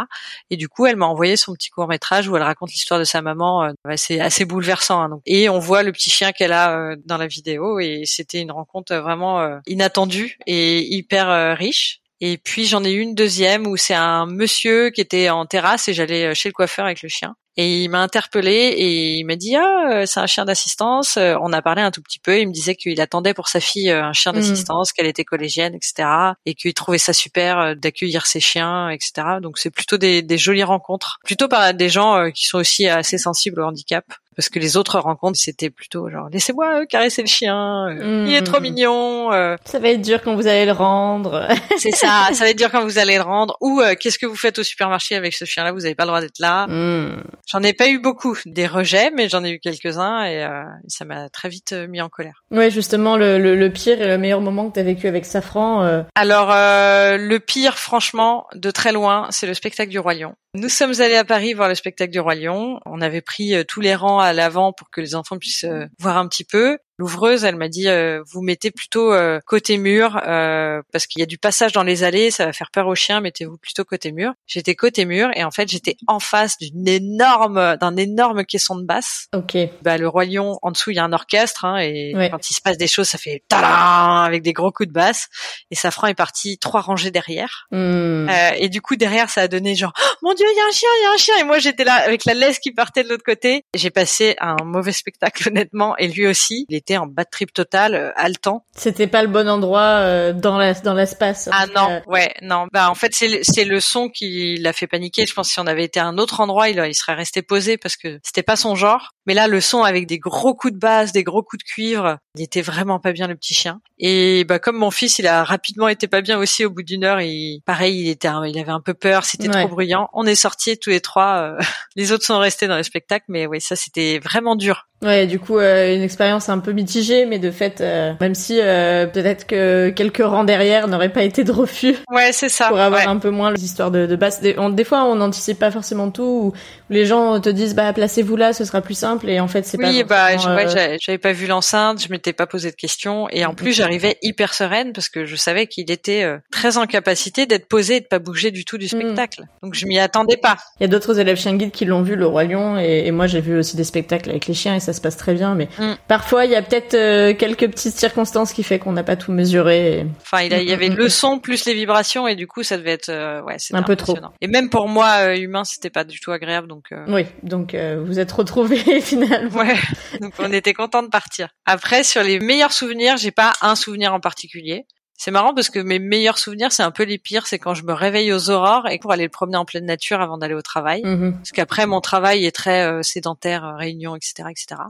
Et du coup elle m'a envoyé son petit court métrage où elle raconte l'histoire de sa maman. euh, bah, c'est assez bouleversant. hein, donc. Et on voit le petit chien qu'elle a euh, dans la vidéo et c'était une rencontre euh, vraiment euh, inattendue et hyper euh, riche. Et puis j'en ai eu une deuxième où c'est un monsieur qui était en terrasse et j'allais euh, chez le coiffeur avec le chien. Et il m'a interpellé et il m'a dit ah euh, c'est un chien d'assistance. Euh, On a parlé un tout petit peu. Il me disait qu'il attendait pour sa fille un chien Mhm. d'assistance, qu'elle était collégienne, etc. Et qu'il trouvait ça super d'accueillir ses chiens, etc. Donc c'est plutôt des, des jolies rencontres, plutôt par des gens qui sont aussi assez sensibles au handicap. Parce que les autres rencontres c'était plutôt genre laissez-moi euh, caresser le chien, euh, il est trop Mhm. mignon. euh, Ça va être dur quand vous allez le rendre. c'est ça, ça va être dur quand vous allez le rendre. Ou euh, qu'est-ce que vous faites au supermarché avec ce chien-là? Vous n'avez pas le droit d'être là. Mhm. J'en ai pas eu beaucoup des rejets, mais j'en ai eu quelques-uns et euh, ça m'a très vite mis en colère. Ouais, justement, le, le, le pire et le meilleur moment que t'as vécu avec Safran. euh, Alors le pire, franchement, de très loin, c'est le spectacle du Roi Lion. Nous sommes allés à Paris voir le spectacle du Roi Lion. On avait pris euh, tous les rangs à l'avant pour que les enfants puissent euh, voir un petit peu. L'ouvreuse, elle m'a dit euh, vous mettez plutôt euh, côté mur euh, parce qu'il y a du passage dans les allées, ça va faire peur aux chiens. Mettez-vous plutôt côté mur. J'étais côté mur et en fait j'étais en face d'une énorme d'un énorme caisson de basse. Ok. Bah, le roi lion en dessous il y a un orchestre hein, et Ouais. quand il se passe des choses ça fait tadam avec des gros coups de basse et Safran est parti trois rangées derrière Mhm. Euh, et du coup derrière ça a donné genre Oh, mon dieu il y a un chien il y a un chien et moi j'étais là avec la laisse qui partait de l'autre côté j'ai passé un mauvais spectacle honnêtement et lui aussi il en bad trip total euh, haletant. C'était pas le bon endroit euh, dans la dans l'espace. ah non Euh, ouais non. Bah en fait c'est le- c'est le son qui l'a fait paniquer. Je pense que si on avait été à un autre endroit il, il serait resté posé parce que c'était pas son genre mais là le son avec des gros coups de basse des gros coups de cuivre il était vraiment pas bien le petit chien et bah comme mon fils il a rapidement été pas bien aussi au bout d'une heure il pareil il était il avait un peu peur c'était Ouais. trop bruyant on est sortis tous les trois euh, les autres sont restés dans le spectacle mais oui ça c'était vraiment dur Ouais, du coup, euh, une expérience un peu mitigée, mais de fait, euh, même si euh, peut-être que quelques rangs derrière n'auraient pas été de refus ouais c'est ça pour avoir ouais. un peu moins les histoires de, de base. Des, on- des fois, on n'anticipe pas forcément tout, ou, ou les gens te disent, bah, placez-vous là, ce sera plus simple, et en fait, c'est Oui, pas. bah, je- forcément, ouais, euh, j'avais pas vu l'enceinte, je m'étais pas posé de questions, et en plus j'arrivais hyper sereine parce que je savais qu'il était euh, très en capacité d'être posé et de pas bouger du tout du spectacle. Donc je m'y attendais pas. Il y a d'autres élèves chiens guides qui l'ont vu, le Roi Lion, et, et moi j'ai vu aussi des spectacles avec les chiens et ça se passe très bien, mais Mm. parfois il y a peut-être euh, quelques petites circonstances qui fait qu'on n'a pas tout mesuré. et- Enfin, il, a- il y avait Mm, mm, le son plus les vibrations, et du coup ça devait être, euh, ouais, Un peu trop. Et même pour moi humain, c'était pas du tout agréable, donc. Euh, Oui, donc euh, vous êtes retrouvés finalement. Ouais, donc on était content de partir. Après, sur les meilleurs souvenirs, j'ai pas un souvenir en particulier. C'est marrant parce que mes meilleurs souvenirs, c'est un peu les pires, c'est quand je me réveille aux aurores et pour aller le promener en pleine nature avant d'aller au travail. Mhm. Parce qu'après, mon travail est très euh, sédentaire, euh, réunion, etc., etc.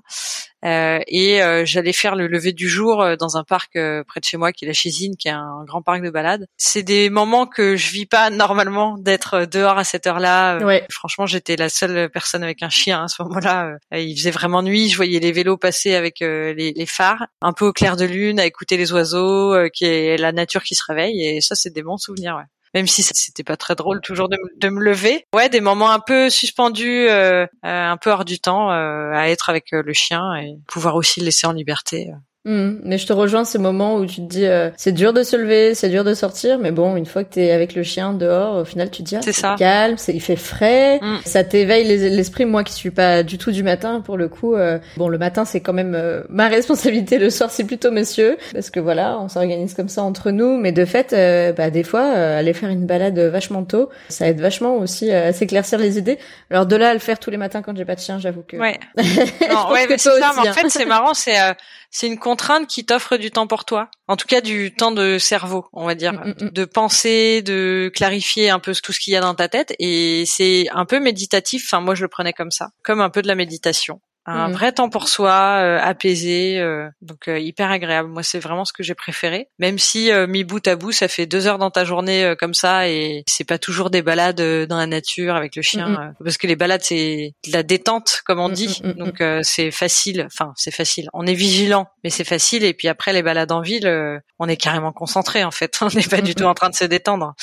Euh, et euh, j'allais faire le lever du jour euh, dans un parc près de chez moi, qui est la Chésine, qui est un grand parc de balade. C'est des moments que je vis pas normalement d'être dehors à cette heure-là. Ouais. Franchement, j'étais la seule personne avec un chien à ce moment-là. Il faisait vraiment nuit, je voyais les vélos passer avec les, les phares, un peu au clair de lune, à écouter les oiseaux, qui est la nature qui se réveille. Et ça, c'est des bons souvenirs. Ouais même si c'était pas très drôle toujours de, me- lever. Ouais, des moments un peu suspendus, euh, euh, un peu hors du temps, euh, à être avec euh, le chien et pouvoir aussi le laisser en liberté. Mhm. Mais je te rejoins ces moments où tu te dis euh, c'est dur de se lever, c'est dur de sortir, mais bon une fois que t'es avec le chien dehors, au final tu te dis ah, C'est ça. calme, c'est il fait frais, Mm. ça t'éveille les- l'esprit. Moi qui suis pas du tout du matin pour le coup, euh, bon le matin c'est quand même euh, ma responsabilité, le soir c'est plutôt monsieur parce que voilà on s'organise comme ça entre nous, mais de fait euh, bah des fois euh, aller faire une balade vachement tôt, ça aide vachement aussi à s'éclaircir les idées. Alors de là à le faire tous les matins quand j'ai pas de chien, j'avoue que Ouais. Non, ouais, mais c'est ça. Mais en hein. fait, c'est marrant. C'est euh, c'est une contrainte qui t'offre du temps pour toi. En tout cas, du temps de cerveau, on va dire, Mm, mm, mm. de penser, de clarifier un peu tout ce qu'il y a dans ta tête. Et c'est un peu méditatif. Enfin, moi, je le prenais comme ça, comme un peu de la méditation. Un Mhm. vrai temps pour soi, euh, apaisé, euh, donc euh, hyper agréable. Moi, c'est vraiment ce que j'ai préféré. Même si euh, mis bout à bout, ça fait deux heures dans ta journée euh, comme ça, et c'est pas toujours des balades euh, dans la nature avec le chien, euh, parce que les balades c'est de la détente, comme on Mhm, dit. Donc euh, c'est facile. Enfin, c'est facile. On est vigilant, mais c'est facile. Et puis après les balades en ville, euh, on est carrément concentré en fait. On n'est pas du tout en train de se détendre.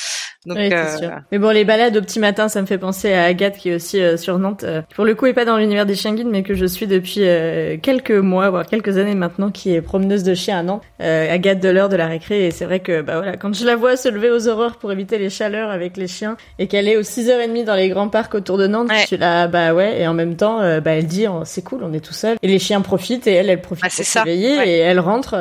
Donc Oui, euh, sûr. Mais bon, les balades au petit matin, ça me fait penser à Agathe qui est aussi euh, sur Nantes. euh, pour le coup, est pas dans l'univers des chiens guides, mais que je suis depuis euh, quelques mois, voire quelques années maintenant, qui est promeneuse de chiens à Nantes. Euh, Agathe de l'heure de la récré. Et c'est vrai que, bah voilà, quand je la vois se lever aux aurores pour éviter les chaleurs avec les chiens et qu'elle est aux 6h30 dans les grands parcs autour de Nantes, Ouais. je suis là, bah ouais. Et en même temps, euh, bah elle dit, oh, c'est cool, on est tout seul. Et les chiens profitent et elle, elle profite Ah, pour ouais. et elle rentre.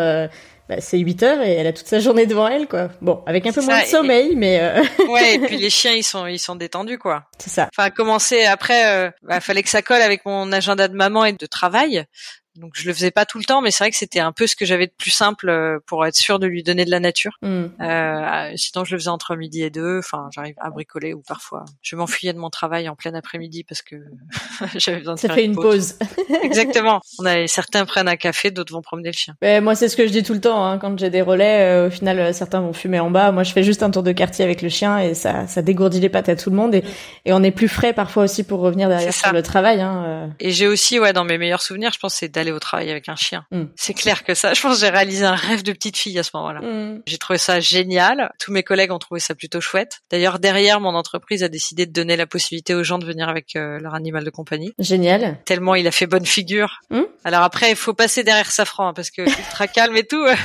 Bah, c'est 8 heures et elle a toute sa journée devant elle, quoi. Bon, avec un peu moins ça, de et- sommeil, mais euh, ouais. Et puis les chiens, ils sont ils sont détendus quoi. c'est ça. Enfin, commencer après, euh, bah, fallait que ça colle avec mon agenda de maman et de travail. Donc je le faisais pas tout le temps, mais c'est vrai que c'était un peu ce que j'avais de plus simple euh, pour être sûr de lui donner de la nature. Hmm. Euh, sinon, je le faisais entre midi et deux. Enfin, j'arrive à bricoler ou parfois je m'enfuyais de mon travail en plein après-midi parce que j'avais besoin de Ça faire fait une pause. Exactement. On a certains prennent un café, d'autres vont promener le chien. Ben, moi, c'est ce que je dis tout le temps. Hein. Quand j'ai des relais, euh, au final, euh, certains vont fumer en bas. Moi, je fais juste un tour de quartier avec le chien et ça, ça dégourdit les pattes à tout le monde. Et, et on est plus frais parfois aussi pour revenir derrière sur le travail. Hein. euh. Et j'ai aussi, ouais, dans mes meilleurs souvenirs, je pense, c'est d'aller au travail avec un chien. Mm. C'est clair que ça, je pense, que j'ai réalisé un rêve de petite fille à ce moment-là. Hmm. J'ai trouvé ça génial. Tous mes collègues ont trouvé ça plutôt chouette. D'ailleurs, derrière, mon entreprise a décidé de donner la possibilité aux gens de venir avec euh, leur animal de compagnie. Génial. Tellement il a fait bonne figure. Hmm. Alors après, il faut passer derrière Safran hein, parce que ultra calme et tout. euh,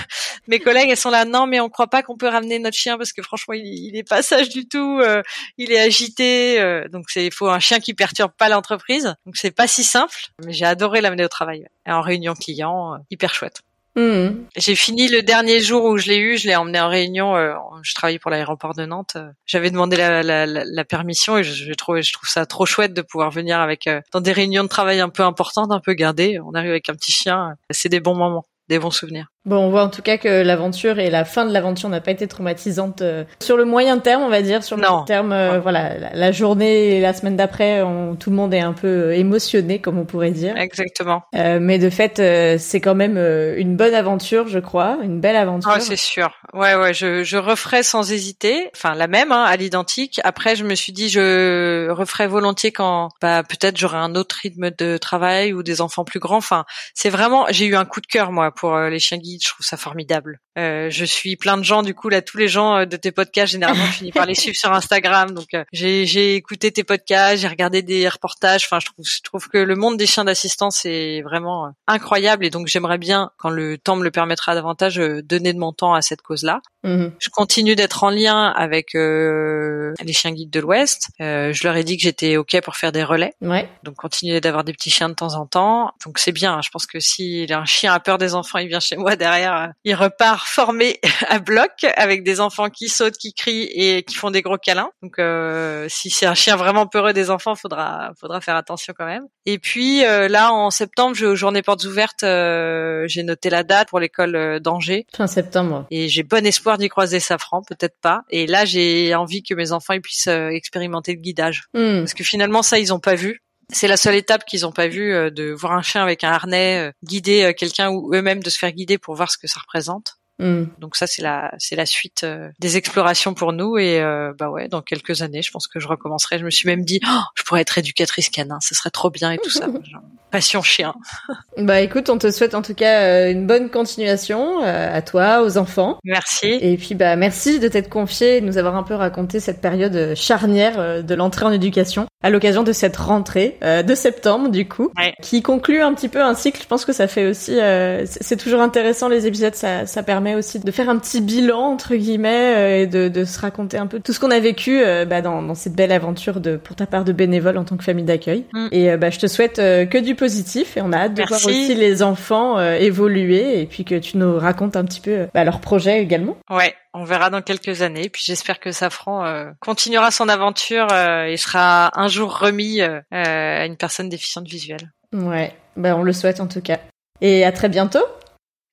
mes collègues, elles sont là. Non, mais on croit pas qu'on peut ramener notre chien parce que franchement, il, il est pas sage du tout. euh, il est agité. donc c'est, il faut un chien qui perturbe pas l'entreprise. Donc c'est pas si simple. Mais j'ai adoré l'amener au travail. En réunion client, euh, hyper chouette. Hmm. J'ai fini le dernier jour où je l'ai eu, je l'ai emmené en réunion. euh, je travaillais pour l'aéroport de Nantes. euh, J'avais demandé la, la, la, la permission et je, je trouve je trouve ça trop chouette de pouvoir venir avec euh, dans des réunions de travail un peu importantes, un peu gardées. On arrive avec un petit chien. C'est des bons moments, des bons souvenirs. Bon, on voit en tout cas que l'aventure et la fin de l'aventure n'a pas été traumatisante euh, sur le moyen terme, on va dire. Sur le Non. long terme, euh, voilà, la, la journée et la semaine d'après, tout le monde est un peu euh, émotionné, comme on pourrait dire. Exactement. Euh, mais de fait, euh, c'est quand même euh, une bonne aventure, je crois, une belle aventure. Ah, c'est sûr. Ouais, ouais, je, je referai sans hésiter. Enfin, la même, hein, à l'identique. Après, je me suis dit, je referai volontiers quand, bah, peut-être j'aurai un autre rythme de travail ou des enfants plus grands. Enfin, c'est vraiment, j'ai eu un coup de cœur, moi, pour les chiens guides. Je trouve ça formidable. Euh, je suis plein de gens, du coup, là, tous les gens euh, de tes podcasts, généralement, je finis par les suivre sur Instagram. Donc, euh, j'ai, j'ai écouté tes podcasts, j'ai regardé des reportages. Enfin, je trouve, je trouve que le monde des chiens d'assistance est vraiment euh, incroyable. Et donc, j'aimerais bien, quand le temps me le permettra davantage, euh, donner de mon temps à cette cause-là. Mhm. Je continue d'être en lien avec euh, les chiens guides de l'Ouest. Euh, je leur ai dit que j'étais ok pour faire des relais, Ouais. donc continuer d'avoir des petits chiens de temps en temps. Donc c'est bien. hein. Je pense que si un chien a peur des enfants, il vient chez moi derrière, il repart devoir former à bloc avec des enfants qui sautent, qui crient et qui font des gros câlins. Donc euh, si c'est un chien vraiment peureux des enfants, faudra faudra faire attention quand même. Et puis euh, là en septembre, je journée portes ouvertes, euh, j'ai noté la date pour l'école d'Angers. Fin septembre. Et j'ai bon espoir d'y croiser Safran, peut-être pas. Et là j'ai envie que mes enfants ils puissent expérimenter le guidage, hmm. parce que finalement ça ils ont pas vu. C'est la seule étape qu'ils ont pas vue euh, de voir un chien avec un harnais euh, guider euh, quelqu'un ou eux-mêmes de se faire guider pour voir ce que ça représente. Mm. Donc ça c'est la c'est la suite des explorations pour nous et bah ouais dans quelques années je pense que je recommencerai. Je me suis même dit oh, je pourrais être éducatrice canin, ce serait trop bien et tout ça. passion chien. bah écoute, on te souhaite en tout cas une bonne continuation à toi, aux enfants. Merci. Et puis bah merci de t'être confié et de nous avoir un peu raconté cette période charnière de l'entrée en éducation à l'occasion de cette rentrée euh, de septembre du coup, qui conclut un petit peu un cycle. Je pense que ça fait aussi, euh, c'est toujours intéressant les épisodes, ça, ça permet aussi de faire un petit bilan entre guillemets euh, et de, de, se raconter un peu tout ce qu'on a vécu bah, dans, dans, cette belle aventure de pour ta part de bénévole en tant que famille d'accueil. Mm. Et bah, je te souhaite que du positif et on a hâte de voir aussi les enfants évoluer et puis que tu nous racontes un petit peu bah, leurs projets également. Ouais, on verra dans quelques années. Puis j'espère que Safran euh, continuera son aventure euh, et sera un jour remis euh, à une personne déficiente visuelle. Ouais, ben on le souhaite en tout cas. Et à très bientôt.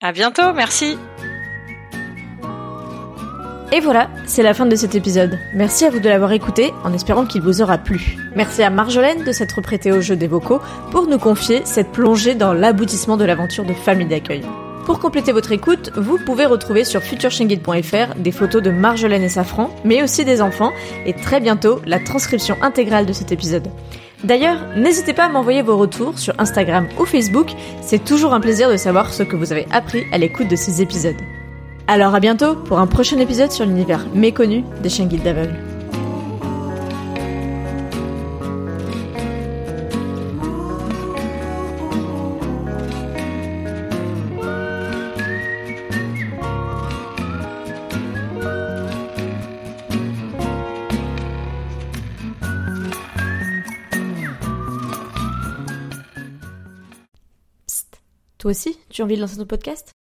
À bientôt, merci. Et voilà, c'est la fin de cet épisode. Merci à vous de l'avoir écouté en espérant qu'il vous aura plu. Merci à Marjolaine de s'être prêtée au jeu des vocaux pour nous confier cette plongée dans l'aboutissement de l'aventure de famille d'accueil. Pour compléter votre écoute, vous pouvez retrouver sur futureshingit.fr des photos de Marjolaine et Safran, mais aussi des enfants, et très bientôt la transcription intégrale de cet épisode. D'ailleurs, n'hésitez pas à m'envoyer vos retours sur Instagram ou Facebook, c'est toujours un plaisir de savoir ce que vous avez appris à l'écoute de ces épisodes. Alors à bientôt pour un prochain épisode sur l'univers méconnu des chiens guides d'aveugles. Toi aussi, tu as envie de lancer ton podcast?